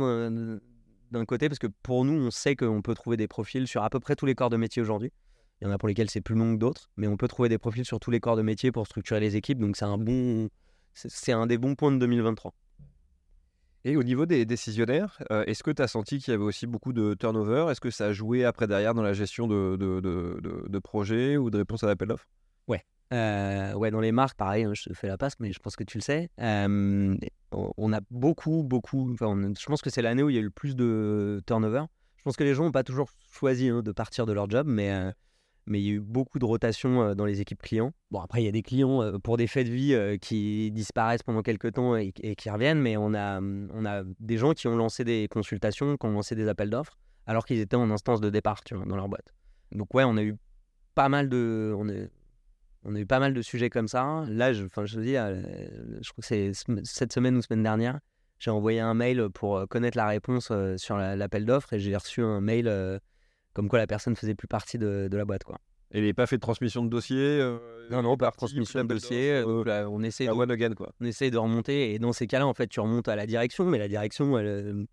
d'un côté, parce que pour nous, on sait qu'on peut trouver des profils sur à peu près tous les corps de métier aujourd'hui. Il y en a pour lesquels c'est plus long que d'autres, mais on peut trouver des profils sur tous les corps de métier pour structurer les équipes. Donc, c'est un bon c'est un des bons points de 2023. Et au niveau des décisionnaires, euh, est-ce que tu as senti qu'il y avait aussi beaucoup de turnover? Est-ce que ça a joué après derrière dans la gestion de, de, de, projets ou de réponses à l'appel d'offres? Ouais. Euh, ouais, dans les marques, pareil, hein, je fais la passe, mais je pense que tu le sais. Euh, on a beaucoup, beaucoup. Enfin, je pense que c'est l'année où il y a eu le plus de turnover. Je pense que les gens n'ont pas toujours choisi hein, de partir de leur job, mais mais il y a eu beaucoup de rotation dans les équipes clients. Bon, après, il y a des clients pour des faits de vie qui disparaissent pendant quelques temps et, qui reviennent, mais on a, mmh, on a des gens qui ont lancé des consultations, qui ont lancé des appels d'offres, alors qu'ils étaient en instance de départ tu vois, dans leur boîte. Donc, ouais, on a eu pas mal de. On a eu pas mal de sujets comme ça. Là, je, je te dis, je crois que c'est cette semaine ou semaine dernière, j'ai envoyé un mail pour connaître la réponse sur l'appel d'offres et j'ai reçu un mail comme quoi la personne faisait plus partie de, la boîte. Quoi. Et il n'est pas fait de transmission de dossier euh, Non, non, pas de transmission de dossier. Euh, on, essaie de, again, quoi. on essaie de remonter. Et dans ces cas-là, en fait, tu remontes à la direction, mais la direction, elle n'est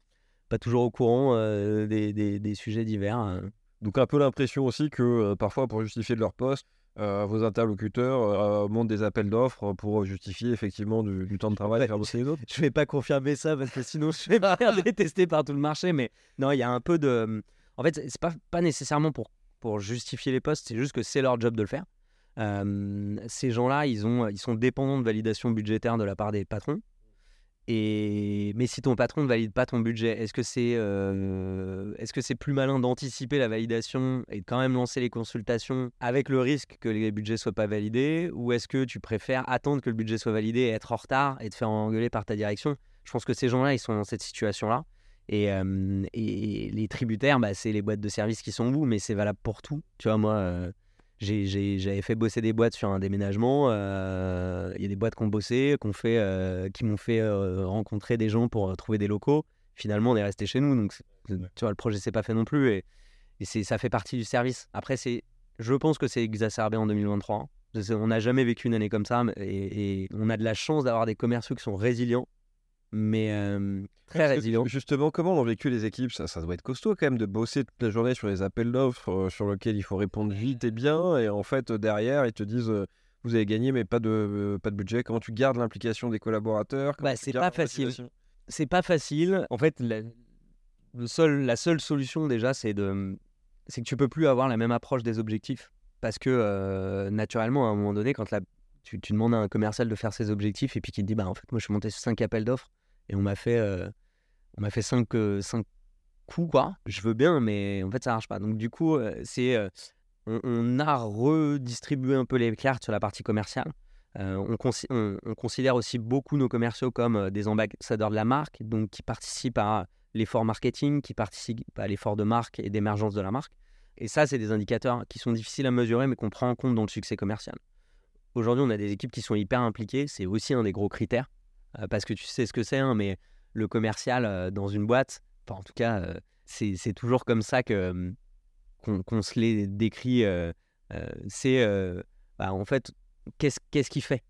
pas toujours au courant euh, des, des, sujets divers. Hein. Donc, un peu l'impression aussi que parfois, pour justifier de leur poste, vos interlocuteurs montent des appels d'offres pour justifier effectivement du, temps de travail et faire bosser les autres. Je ne vais pas confirmer ça parce que sinon je vais me faire *laughs* détester par tout le marché. Mais non, il y a un peu de en fait, c'est pas, pas nécessairement pour, pour justifier les postes, c'est juste que c'est leur job de le faire. ces gens-là, ils, ont, ils sont dépendants de validation budgétaire de la part des patrons. Et... Mais si ton patron ne valide pas ton budget, est-ce que c'est est-ce que c'est plus malin d'anticiper la validation et de quand même lancer les consultations avec le risque que les budgets soient pas validés Ou est-ce que tu préfères attendre que le budget soit validé et être en retard et te faire engueuler par ta direction? Je pense que ces gens-là, ils sont dans cette situation-là. Et, et, les tributaires, bah, c'est les boîtes de services qui sont vous, mais c'est valable pour tout. Tu vois, moi, j'avais fait bosser des boîtes sur un déménagement. Il y a des boîtes qui ont bossé, qui, fait, qui m'ont fait rencontrer des gens pour trouver des locaux. Finalement, on est resté chez nous. Donc, tu vois, le projet s'est pas fait non plus. Et, et ça fait partie du service. Après, je pense que c'est exacerbé en 2023. On n'a jamais vécu une année comme ça. Et, et on a de la chance d'avoir des commerciaux qui sont résilients mais très résilient. Justement, comment ont vécu les équipes ça, ça doit être costaud quand même de bosser toute la journée sur les appels d'offres sur lesquels il faut répondre vite et bien, et en fait derrière ils te disent vous avez gagné mais pas de pas de budget. Comment tu gardes l'implication des collaborateurs? Bah, C'est pas facile. C'est pas facile. En fait, la, le seul, la seule solution déjà, c'est c'est que tu peux plus avoir la même approche des objectifs parce que naturellement à un moment donné quand la, tu, tu, demandes à un commercial de faire ses objectifs et puis qu'il te dit bah en fait moi je suis monté sur 5 appels d'offres et on m'a fait, euh, on m'a fait cinq, euh, cinq coups, quoi. Je veux bien, mais en fait, ça marche pas. Donc, du coup, euh, c'est, on, a redistribué un peu les cartes sur la partie commerciale. On, on, considère aussi beaucoup nos commerciaux comme des ambassadeurs de la marque, donc qui participent à l'effort marketing, qui participent à l'effort de marque et d'émergence de la marque. Et ça, c'est des indicateurs qui sont difficiles à mesurer, mais qu'on prend en compte dans le succès commercial. Aujourd'hui, on a des équipes qui sont hyper impliquées, c'est aussi un des gros critères. Euh, parce que tu sais ce que c'est, hein, mais le commercial euh, dans une boîte, en tout cas, euh, c'est toujours comme ça que qu'on se les décrit. c'est bah, en fait, qu'est-ce qu'il fait?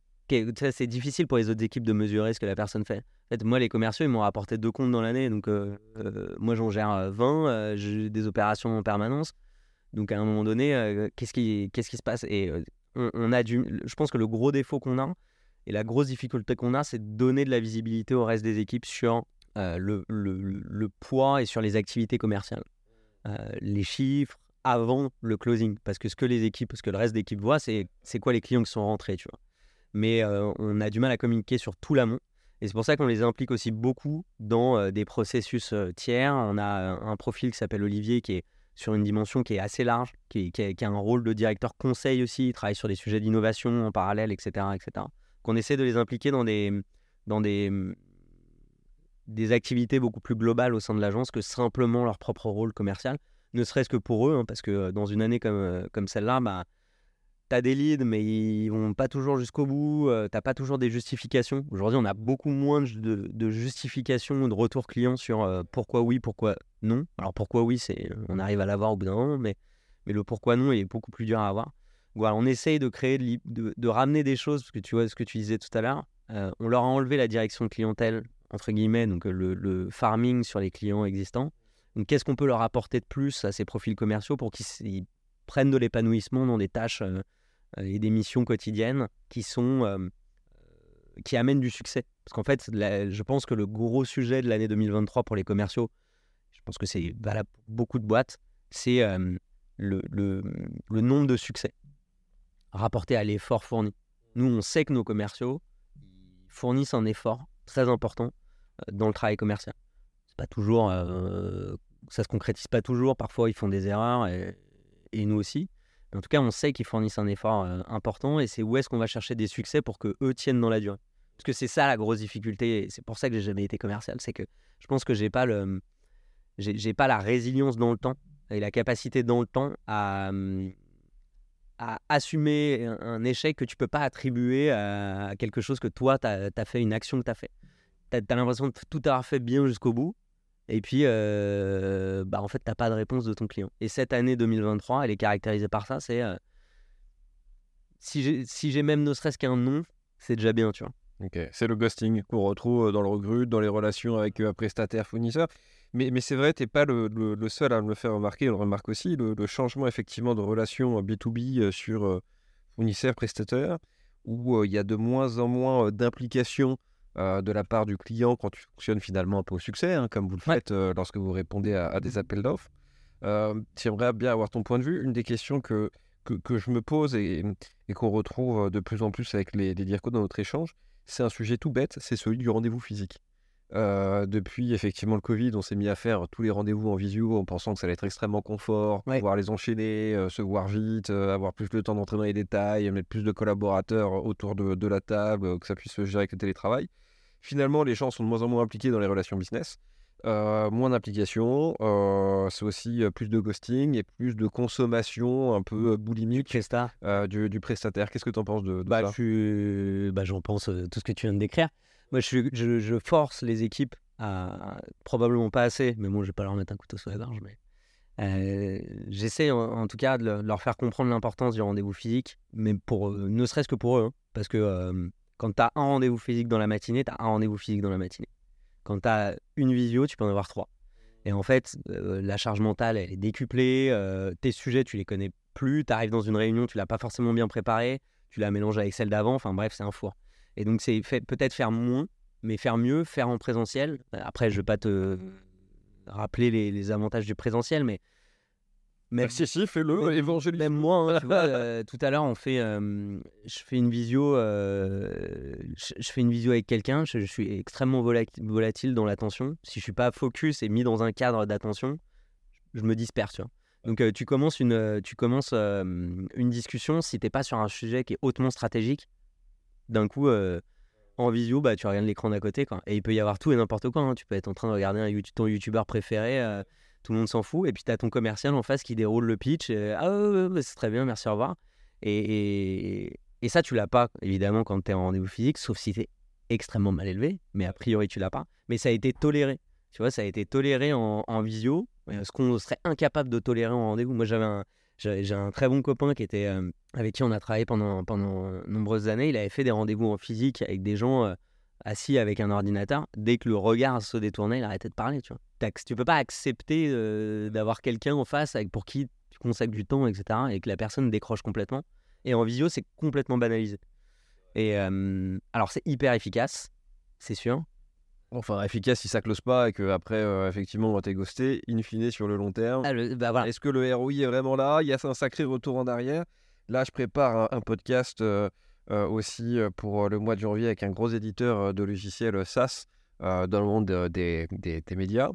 C'est difficile pour les autres équipes de mesurer ce que la personne fait. En fait, moi, les commerciaux, ils m'ont rapporté deux comptes dans l'année. Donc, moi, j'en gère 20. j'ai des opérations en permanence. Donc, à un moment donné, qu'est-ce qui, se passe? Et on, a du. Je pense que le gros défaut qu'on a, et la grosse difficulté qu'on a, c'est de donner de la visibilité au reste des équipes sur euh, le, le, poids et sur les activités commerciales. Euh, les chiffres avant le closing. Parce que ce que les équipes, ce que le reste d'équipe voit, c'est quoi les clients qui sont rentrés, tu vois. Mais euh, on a du mal à communiquer sur tout l'amont. Et c'est pour ça qu'on les implique aussi beaucoup dans des processus tiers. On a un profil qui s'appelle Olivier qui est sur une dimension qui est assez large, qui, qui, a, un rôle de directeur conseil aussi, il travaille sur des sujets d'innovation en parallèle, etc., etc qu'on essaie de les impliquer dans des, activités beaucoup plus globales au sein de l'agence que simplement leur propre rôle commercial, ne serait-ce que pour eux, hein, parce que euh, dans une année comme, euh, celle-là, bah, tu as des leads, mais ils vont pas toujours jusqu'au bout, euh, tu n'as pas toujours des justifications. Aujourd'hui, on a beaucoup moins de, de justifications, de retours clients sur pourquoi oui, pourquoi non. Alors pourquoi oui, c'est on arrive à l'avoir au bout d'un moment, mais le pourquoi non est beaucoup plus dur à avoir on essaye de créer, de, ramener des choses, parce que tu vois ce que tu disais tout à l'heure, euh, on leur a enlevé la direction clientèle, entre guillemets, donc le, farming sur les clients existants. Donc qu'est-ce qu'on peut leur apporter de plus à ces profils commerciaux pour qu'ils prennent de l'épanouissement dans des tâches euh, et des missions quotidiennes qui sont, euh, qui amène du succès? Parce qu'en fait, je pense que le gros sujet de l'année 2023 pour les commerciaux, je pense que c'est valable pour beaucoup de boîtes, c'est le, nombre de succès rapporté à l'effort fourni. Nous, on sait que nos commerciaux fournissent un effort très important dans le travail commercial. C'est pas toujours, ça se concrétise pas toujours. Parfois, ils font des erreurs et, nous aussi. en tout cas, on sait qu'ils fournissent un effort important et c'est où est-ce qu'on va chercher des succès pour que eux tiennent dans la durée. Parce que c'est ça la grosse difficulté. C'est pour ça que j'ai jamais été commercial. C'est que je pense que j'ai pas le, j'ai pas la résilience dans le temps et la capacité dans le temps à, à assumer un, échec que tu peux pas attribuer à quelque chose que toi, tu as, fait, une action que tu as fait. Tu as, l'impression de tout avoir fait bien jusqu'au bout. Et puis, euh, bah, en fait, tu n'as pas de réponse de ton client. Et cette année 2023, elle est caractérisée par ça. C'est euh, si j'ai même ne serait-ce qu'un nom, c'est déjà bien, tu vois. Ok, c'est le ghosting qu'on retrouve dans le recrute, dans les relations avec un euh, prestataire, fournisseur. Mais, mais c'est vrai, tu n'es pas le, le, seul à me le faire remarquer. On le remarque aussi, le, changement effectivement de relation B2B euh, sur fournisseur, prestataire, où il y a de moins en moins d'implication de la part du client quand tu fonctionnes finalement un peu au succès, hein, comme vous le faites lorsque vous répondez à, des appels d'offres. J'aimerais bien avoir ton point de vue. Une des questions que, que, que je me pose et, et qu'on retrouve de plus en plus avec les, les DIRCO dans notre échange, c'est un sujet tout bête, c'est celui du rendez-vous physique. Euh, depuis effectivement le Covid, on s'est mis à faire tous les rendez-vous en visio en pensant que ça allait être extrêmement confort, pouvoir les enchaîner, euh, se voir vite, euh, avoir plus le temps d'entrer dans les détails, mettre plus de collaborateurs autour de, la table, que ça puisse se gérer avec le télétravail. Finalement, les gens sont de moins en moins impliqués dans les relations business. moins d'implication, c'est aussi plus de ghosting et plus de consommation un peu boulimique du, du, prestataire. Qu'est-ce que tu en penses de, bah, ça? bah, J'en pense tout ce que tu viens de décrire. Moi, je, force les équipes à, probablement pas assez, mais bon, je vais pas leur mettre un couteau sous la gorge, mais j'essaie en, tout cas de leur faire comprendre l'importance du rendez-vous physique, mais pour ne serait-ce que pour eux, hein, parce que quand tu as un rendez-vous physique dans la matinée, tu as un rendez-vous physique dans la matinée. Quand tu as une visio, tu peux en avoir trois. Et en fait, la charge mentale, elle est décuplée. tes sujets, tu les connais plus. Tu arrives dans une réunion, tu l'as pas forcément bien préparé. Tu la mélanges avec celle d'avant. Enfin bref, c'est un four. Et donc, c'est peut-être faire moins, mais faire mieux, faire en présentiel. Après, je ne vais pas te rappeler les, avantages du présentiel, mais. Même, si, si, fais-le, évangélise. Même moi, hein, tu vois, *laughs* euh, tout à l'heure, on fait, je fais une visio, euh, je, fais une visio avec quelqu'un, je, suis extrêmement volatile dans l'attention. Si je suis pas focus et mis dans un cadre d'attention, je me disperse. Tu vois. Donc, euh, tu commences une, tu commences une discussion si tu n'es pas sur un sujet qui est hautement stratégique d'un coup, euh, en visio, bah, tu regardes l'écran d'à côté. Quoi. Et il peut y avoir tout et n'importe quoi. Hein. Tu peux être en train de regarder un, ton youtubeur préféré, euh, tout le monde s'en fout. Et puis tu as ton commercial en face qui déroule le pitch. ah, ouais, c'est très bien, merci, au revoir. Et, et, ça, tu l'as pas, évidemment, quand tu es en rendez-vous physique, sauf si tu es extrêmement mal élevé. Mais a priori, tu l'as pas. Mais ça a été toléré. Tu vois, ça a été toléré en, en visio, ce qu'on serait incapable de tolérer en rendez-vous. Moi, j'avais un, j'ai un très bon copain qui était, euh, avec qui on a travaillé pendant, pendant nombreuses années. Il avait fait des rendez-vous en physique avec des gens euh, assis avec un ordinateur. Dès que le regard se détournait, il arrêtait de parler. Tu ne tu peux pas accepter euh, d'avoir quelqu'un en face pour qui tu consacres du temps, etc. et que la personne décroche complètement. Et en visio, c'est complètement banalisé. Et alors, c'est hyper efficace, c'est sûr. Enfin, efficace si ça close pas et qu'après, euh, effectivement, on va t'être ghosté, in fine, sur le long terme. Ah, bah, Est-ce que le ROI est vraiment là? Il y a un sacré retour en arrière. Là, je prépare un, podcast euh, euh, aussi pour le mois de janvier avec un gros éditeur de logiciels SaaS dans le monde des, des, des médias.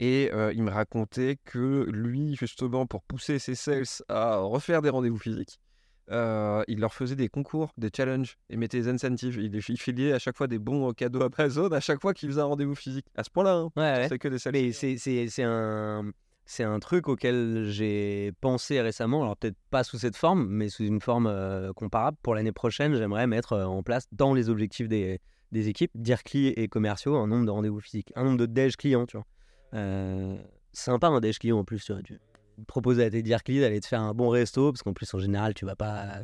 Et il me racontait que lui, justement, pour pousser ses sales à refaire des rendez-vous physiques, euh, il leur faisait des concours, des challenges et mettait des incentives. Il, il filait à chaque fois des bons cadeaux à Amazon à chaque fois qu'il faisait un rendez-vous physique. À ce point-là, hein. c'est que des Mais c'est un, c'est un truc auquel j'ai pensé récemment. Alors peut-être pas sous cette forme, mais sous une forme euh, comparable. Pour l'année prochaine, j'aimerais mettre euh, en place dans les objectifs des, des équipes, dire clients et commerciaux, un nombre de rendez-vous physiques, un nombre de déj clients, tu vois. sympa un déj client en plus, tu vois proposer à tes Dirkly d'aller te faire un bon resto, parce qu'en plus, en général, tu vas pas,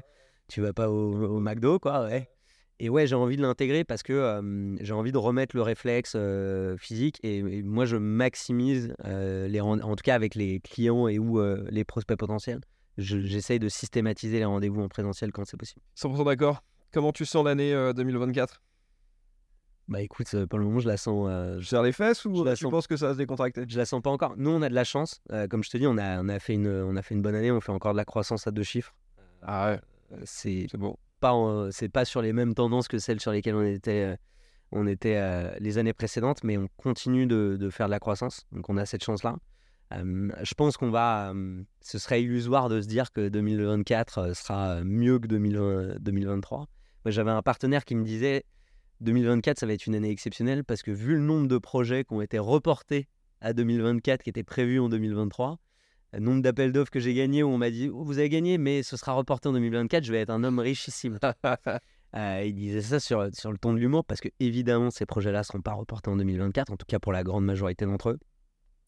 tu vas pas au, McDo, quoi. Et ouais, j'ai envie de l'intégrer parce que j'ai envie de remettre le réflexe physique et, moi, je maximise, les en tout cas avec les clients et ou les prospects potentiels. J'essaye de systématiser les rendez-vous en présentiel quand c'est possible. 100% d'accord. Comment tu sens l'année 2024 Bah écoute, euh, pour le moment, je la sens. euh, Je serre les fesses ou Je la tu sens- penses que ça va se décontracter? Je la sens pas encore. Nous, on a de la chance. Euh, comme je te dis, on a, on, a fait une, on a fait une bonne année. On fait encore de la croissance à deux chiffres. Ah ouais, Euh, C'est bon. pas, en- c'est pas sur les mêmes tendances que celles sur lesquelles on était, euh, on était euh, les années précédentes, mais on continue de, de faire de la croissance. Donc, on a cette chance-là. Euh, je pense qu'on va. euh, ce serait illusoire de se dire que 2024 euh, sera mieux que 2020 2023. Moi, j'avais un partenaire qui me disait 2024, ça va être une année exceptionnelle parce que vu le nombre de projets qui ont été reportés à 2024, qui étaient prévus en 2023, le nombre d'appels d'offres que j'ai gagnés où on m'a dit Oh, Vous avez gagné, mais ce sera reporté en 2024, je vais être un homme richissime. *laughs* Euh, il disait ça sur, sur le ton de l'humour parce que, évidemment, ces projets-là ne seront pas reportés en 2024, en tout cas pour la grande majorité d'entre eux.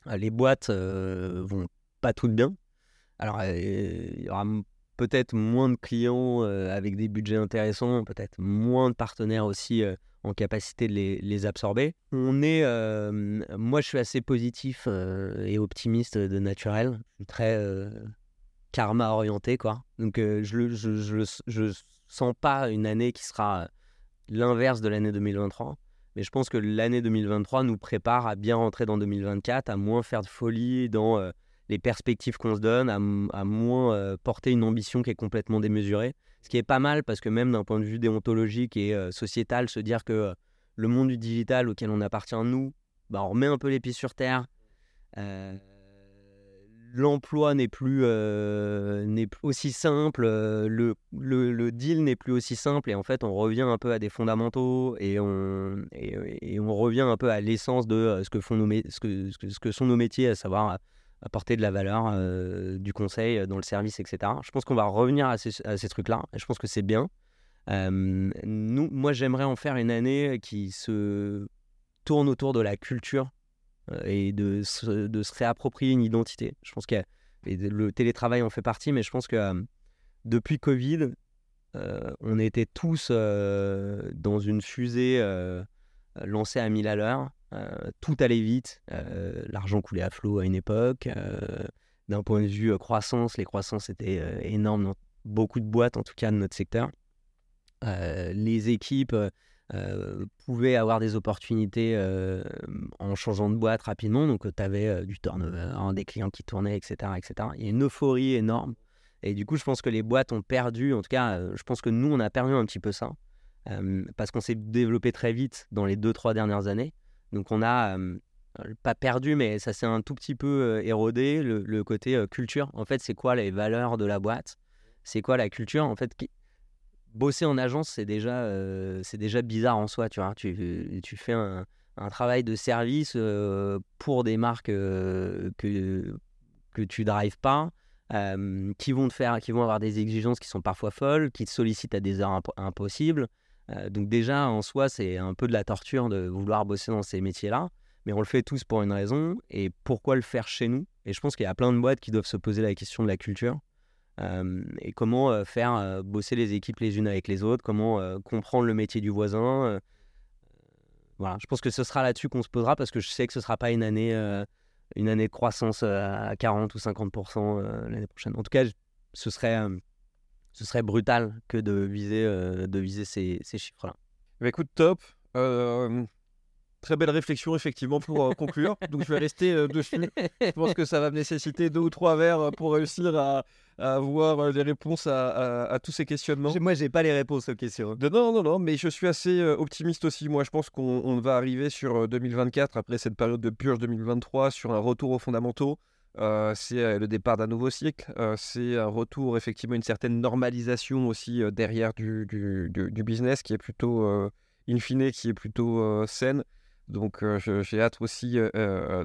Euh, les boîtes euh, vont pas toutes bien. Alors, euh, il y aura peut-être moins de clients avec des budgets intéressants, peut-être moins de partenaires aussi en capacité de les, absorber. On est, moi, je suis assez positif et optimiste de naturel. Je suis très karma orienté, quoi. Donc, je, le- je, sens pas une année qui sera l'inverse de l'année 2023. Mais je pense que l'année 2023 nous prépare à bien rentrer dans 2024, à moins faire de folie dans les perspectives qu'on se donne, à, moins euh, porter une ambition qui est complètement démesurée. Ce qui est pas mal parce que même d'un point de vue déontologique et euh, sociétal, se dire que euh, le monde du digital auquel on appartient, nous, bah, on remet un peu les pieds sur terre. L'emploi n'est plus, aussi simple, le, le, deal n'est plus aussi simple et en fait on revient un peu à des fondamentaux et on, et, on revient un peu à l'essence de ce que, font nos, ce, que, ce, que, ce que sont nos métiers, à savoir apporter de la valeur, euh, du conseil euh, dans le service, etc. Je pense qu'on va revenir à ces, trucs-là je pense que c'est bien. Euh, moi, j'aimerais en faire une année qui se tourne autour de la culture et de se, réapproprier une identité. Je pense que le télétravail en fait partie, mais je pense que depuis Covid, on était tous dans une fusée lancée à 1000 à l'heure. Euh, tout allait vite. Euh, L'argent coulait à flot à une époque. Euh, D'un point de vue croissance, les croissances étaient énormes dans beaucoup de boîtes, en tout cas de notre secteur. Les équipes pouvaient avoir des opportunités en changeant de boîte rapidement. Donc, tu avais du turnover, hein, des clients qui tournaient, etc., etc. Il y a une euphorie énorme. Et du coup, je pense que les boîtes ont perdu, en tout cas, je pense que nous, on a perdu un petit peu ça. parce qu'on s'est développé très vite dans les deux, trois dernières années. Donc, on a euh, pas perdu, mais ça s'est un tout petit peu érodé, le, côté culture. En fait, c'est quoi les valeurs de la boîte? C'est quoi la culture? En fait, qui- bosser en agence, c'est déjà, c'est déjà bizarre en soi, tu vois. Tu, tu fais un, travail de service pour des marques que, que tu drives pas, qui vont te faire, qui vont avoir des exigences qui sont parfois folles, qui te sollicitent à des heures impo- impossibles. Donc déjà, en soi, c'est un peu de la torture de vouloir bosser dans ces métiers-là. Mais on le fait tous pour une raison. Et pourquoi le faire chez nous? Et je pense qu'il y a plein de boîtes qui doivent se poser la question de la culture. Et comment faire bosser les équipes les unes avec les autres, comment comprendre le métier du voisin. voilà, je pense que ce sera là-dessus qu'on se posera parce que je sais que ce sera pas une année, une année de croissance à 40 ou 50% euh, l'année prochaine. En tout cas, ce serait, ce serait brutal que de viser, euh, de viser ces, ces chiffres-là. Bah, écoute, top. Euh, très belle réflexion, effectivement, pour euh, conclure. Donc, je vais rester euh, dessus. Je pense que ça va me nécessiter deux ou trois verres euh, pour réussir à, à avoir euh, des réponses à, à- à tous ces questionnements. Moi, j'ai pas les réponses aux questions. Non, non, non, mais je suis assez optimiste aussi. Moi, je pense qu'on on va arriver sur euh, 2024, après cette période de purge 2023, sur un retour aux fondamentaux. Euh, c'est le départ d'un nouveau cycle. Euh, c'est un retour, effectivement, une certaine normalisation aussi euh, derrière du, du, du- du business qui est plutôt, in fine, qui est plutôt saine. Donc, j'ai hâte aussi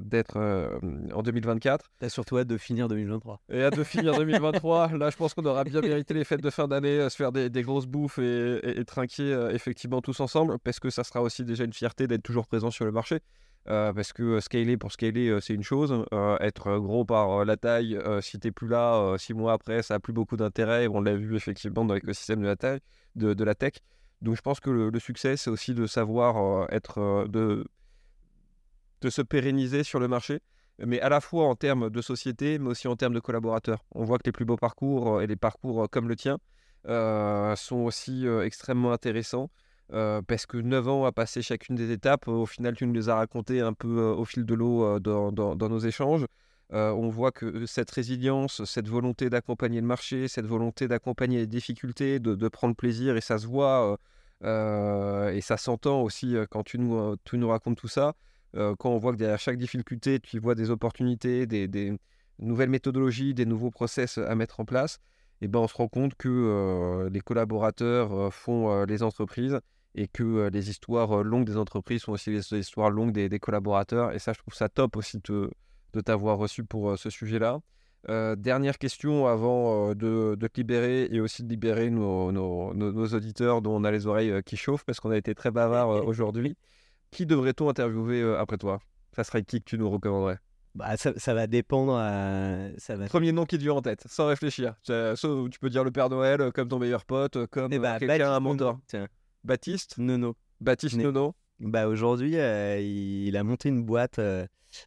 d'être euh, en 2024. T'as surtout hâte de finir 2023. Et hâte de finir 2023. Là, je pense qu'on aura bien mérité les fêtes de fin d'année, se faire des, des grosses bouffes et, et- et trinquer effectivement tous ensemble, parce que ça sera aussi déjà une fierté d'être toujours présent sur le marché. Euh, parce que scaler pour scaler, c'est une chose. Être gros par la taille, si t'es plus là, six mois après, ça a plus beaucoup d'intérêt. On l'a vu effectivement dans l'écosystème de la taille, de, la tech. Donc, je pense que le, succès, c'est aussi de savoir être, de, se pérenniser sur le marché mais à la fois en termes de société, mais aussi en termes de collaborateurs. On voit que les plus beaux parcours et les parcours comme le tien sont aussi extrêmement intéressants. Parce que 9 ans à passer chacune des étapes, au final tu nous les as racontées un peu au fil de l'eau dans, dans, nos échanges. on voit que cette résilience, cette volonté d'accompagner le marché, cette volonté d'accompagner les difficultés, de, de, prendre plaisir, et ça se voit et ça s'entend aussi quand tu nous, tu nous racontes tout ça. quand on voit que derrière chaque difficulté, tu vois des opportunités, des, des nouvelles méthodologies, des nouveaux process à mettre en place, et ben on se rend compte que les collaborateurs font les entreprises et que les histoires longues des entreprises sont aussi les histoires longues des, collaborateurs. Et ça, je trouve ça top aussi de t'avoir reçu pour ce sujet-là. dernière question avant de, te libérer et aussi de libérer nos, nos, auditeurs dont on a les oreilles qui chauffent parce qu'on a été très bavard aujourd'hui. Qui devrait-on interviewer après toi? Ça serait qui que tu nous recommanderais? Bah, ça, va dépendre. Ça va... Premier nom qui te vient en tête, sans réfléchir. tu peux dire le Père Noël, comme ton meilleur pote, euh, comme eh bah, quelqu'un à Mondor. Baptiste Nono. Baptiste Nono. Bah, Aujourd'hui, euh, il a monté une boîte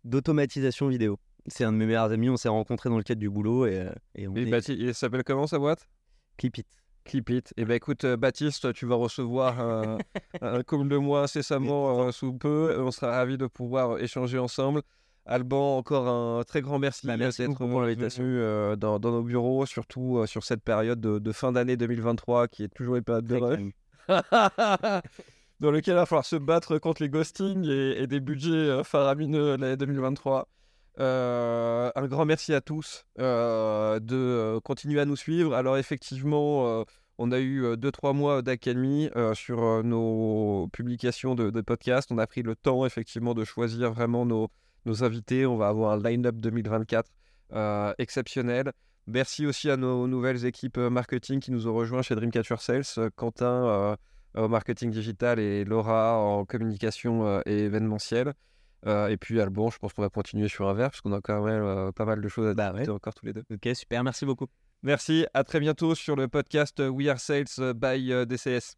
d'automatisation vidéo. C'est un de mes meilleurs amis, on s'est rencontrés dans le cadre du boulot. Et, et il s'appelle comment sa boîte? Clipit. Clipit. Et eh ben écoute, Baptiste, tu vas recevoir *laughs* un, un comme de moi incessamment sous peu. On sera ravis de pouvoir échanger ensemble. Alban, encore un très grand merci, bah, merci d'être pour l'invitation euh, dans, nos bureaux, surtout euh, sur cette période de, fin d'année 2023 qui est toujours une période de rush. *laughs* dans lequel il va falloir se battre contre les ghostings et, des budgets euh, faramineux l'année 2023. un grand merci à tous de continuer à nous suivre. Alors effectivement, on a eu 2-3 mois d'académie sur nos publications de, de podcasts. On a pris le temps effectivement de choisir vraiment nos, nos invités. On va avoir un line-up 2024 euh, exceptionnel. Merci aussi à nos nouvelles équipes euh, marketing qui nous ont rejoints chez Dreamcatcher Sales. Euh, Quentin au marketing digital et Laura en communication et événementiel. et puis Albon, je pense qu'on va continuer sur un verre parce qu'on a quand même pas mal de choses à bah dire encore tous les deux. Ok, super, merci beaucoup. Merci, à très bientôt sur le podcast We Are Sales by DCS.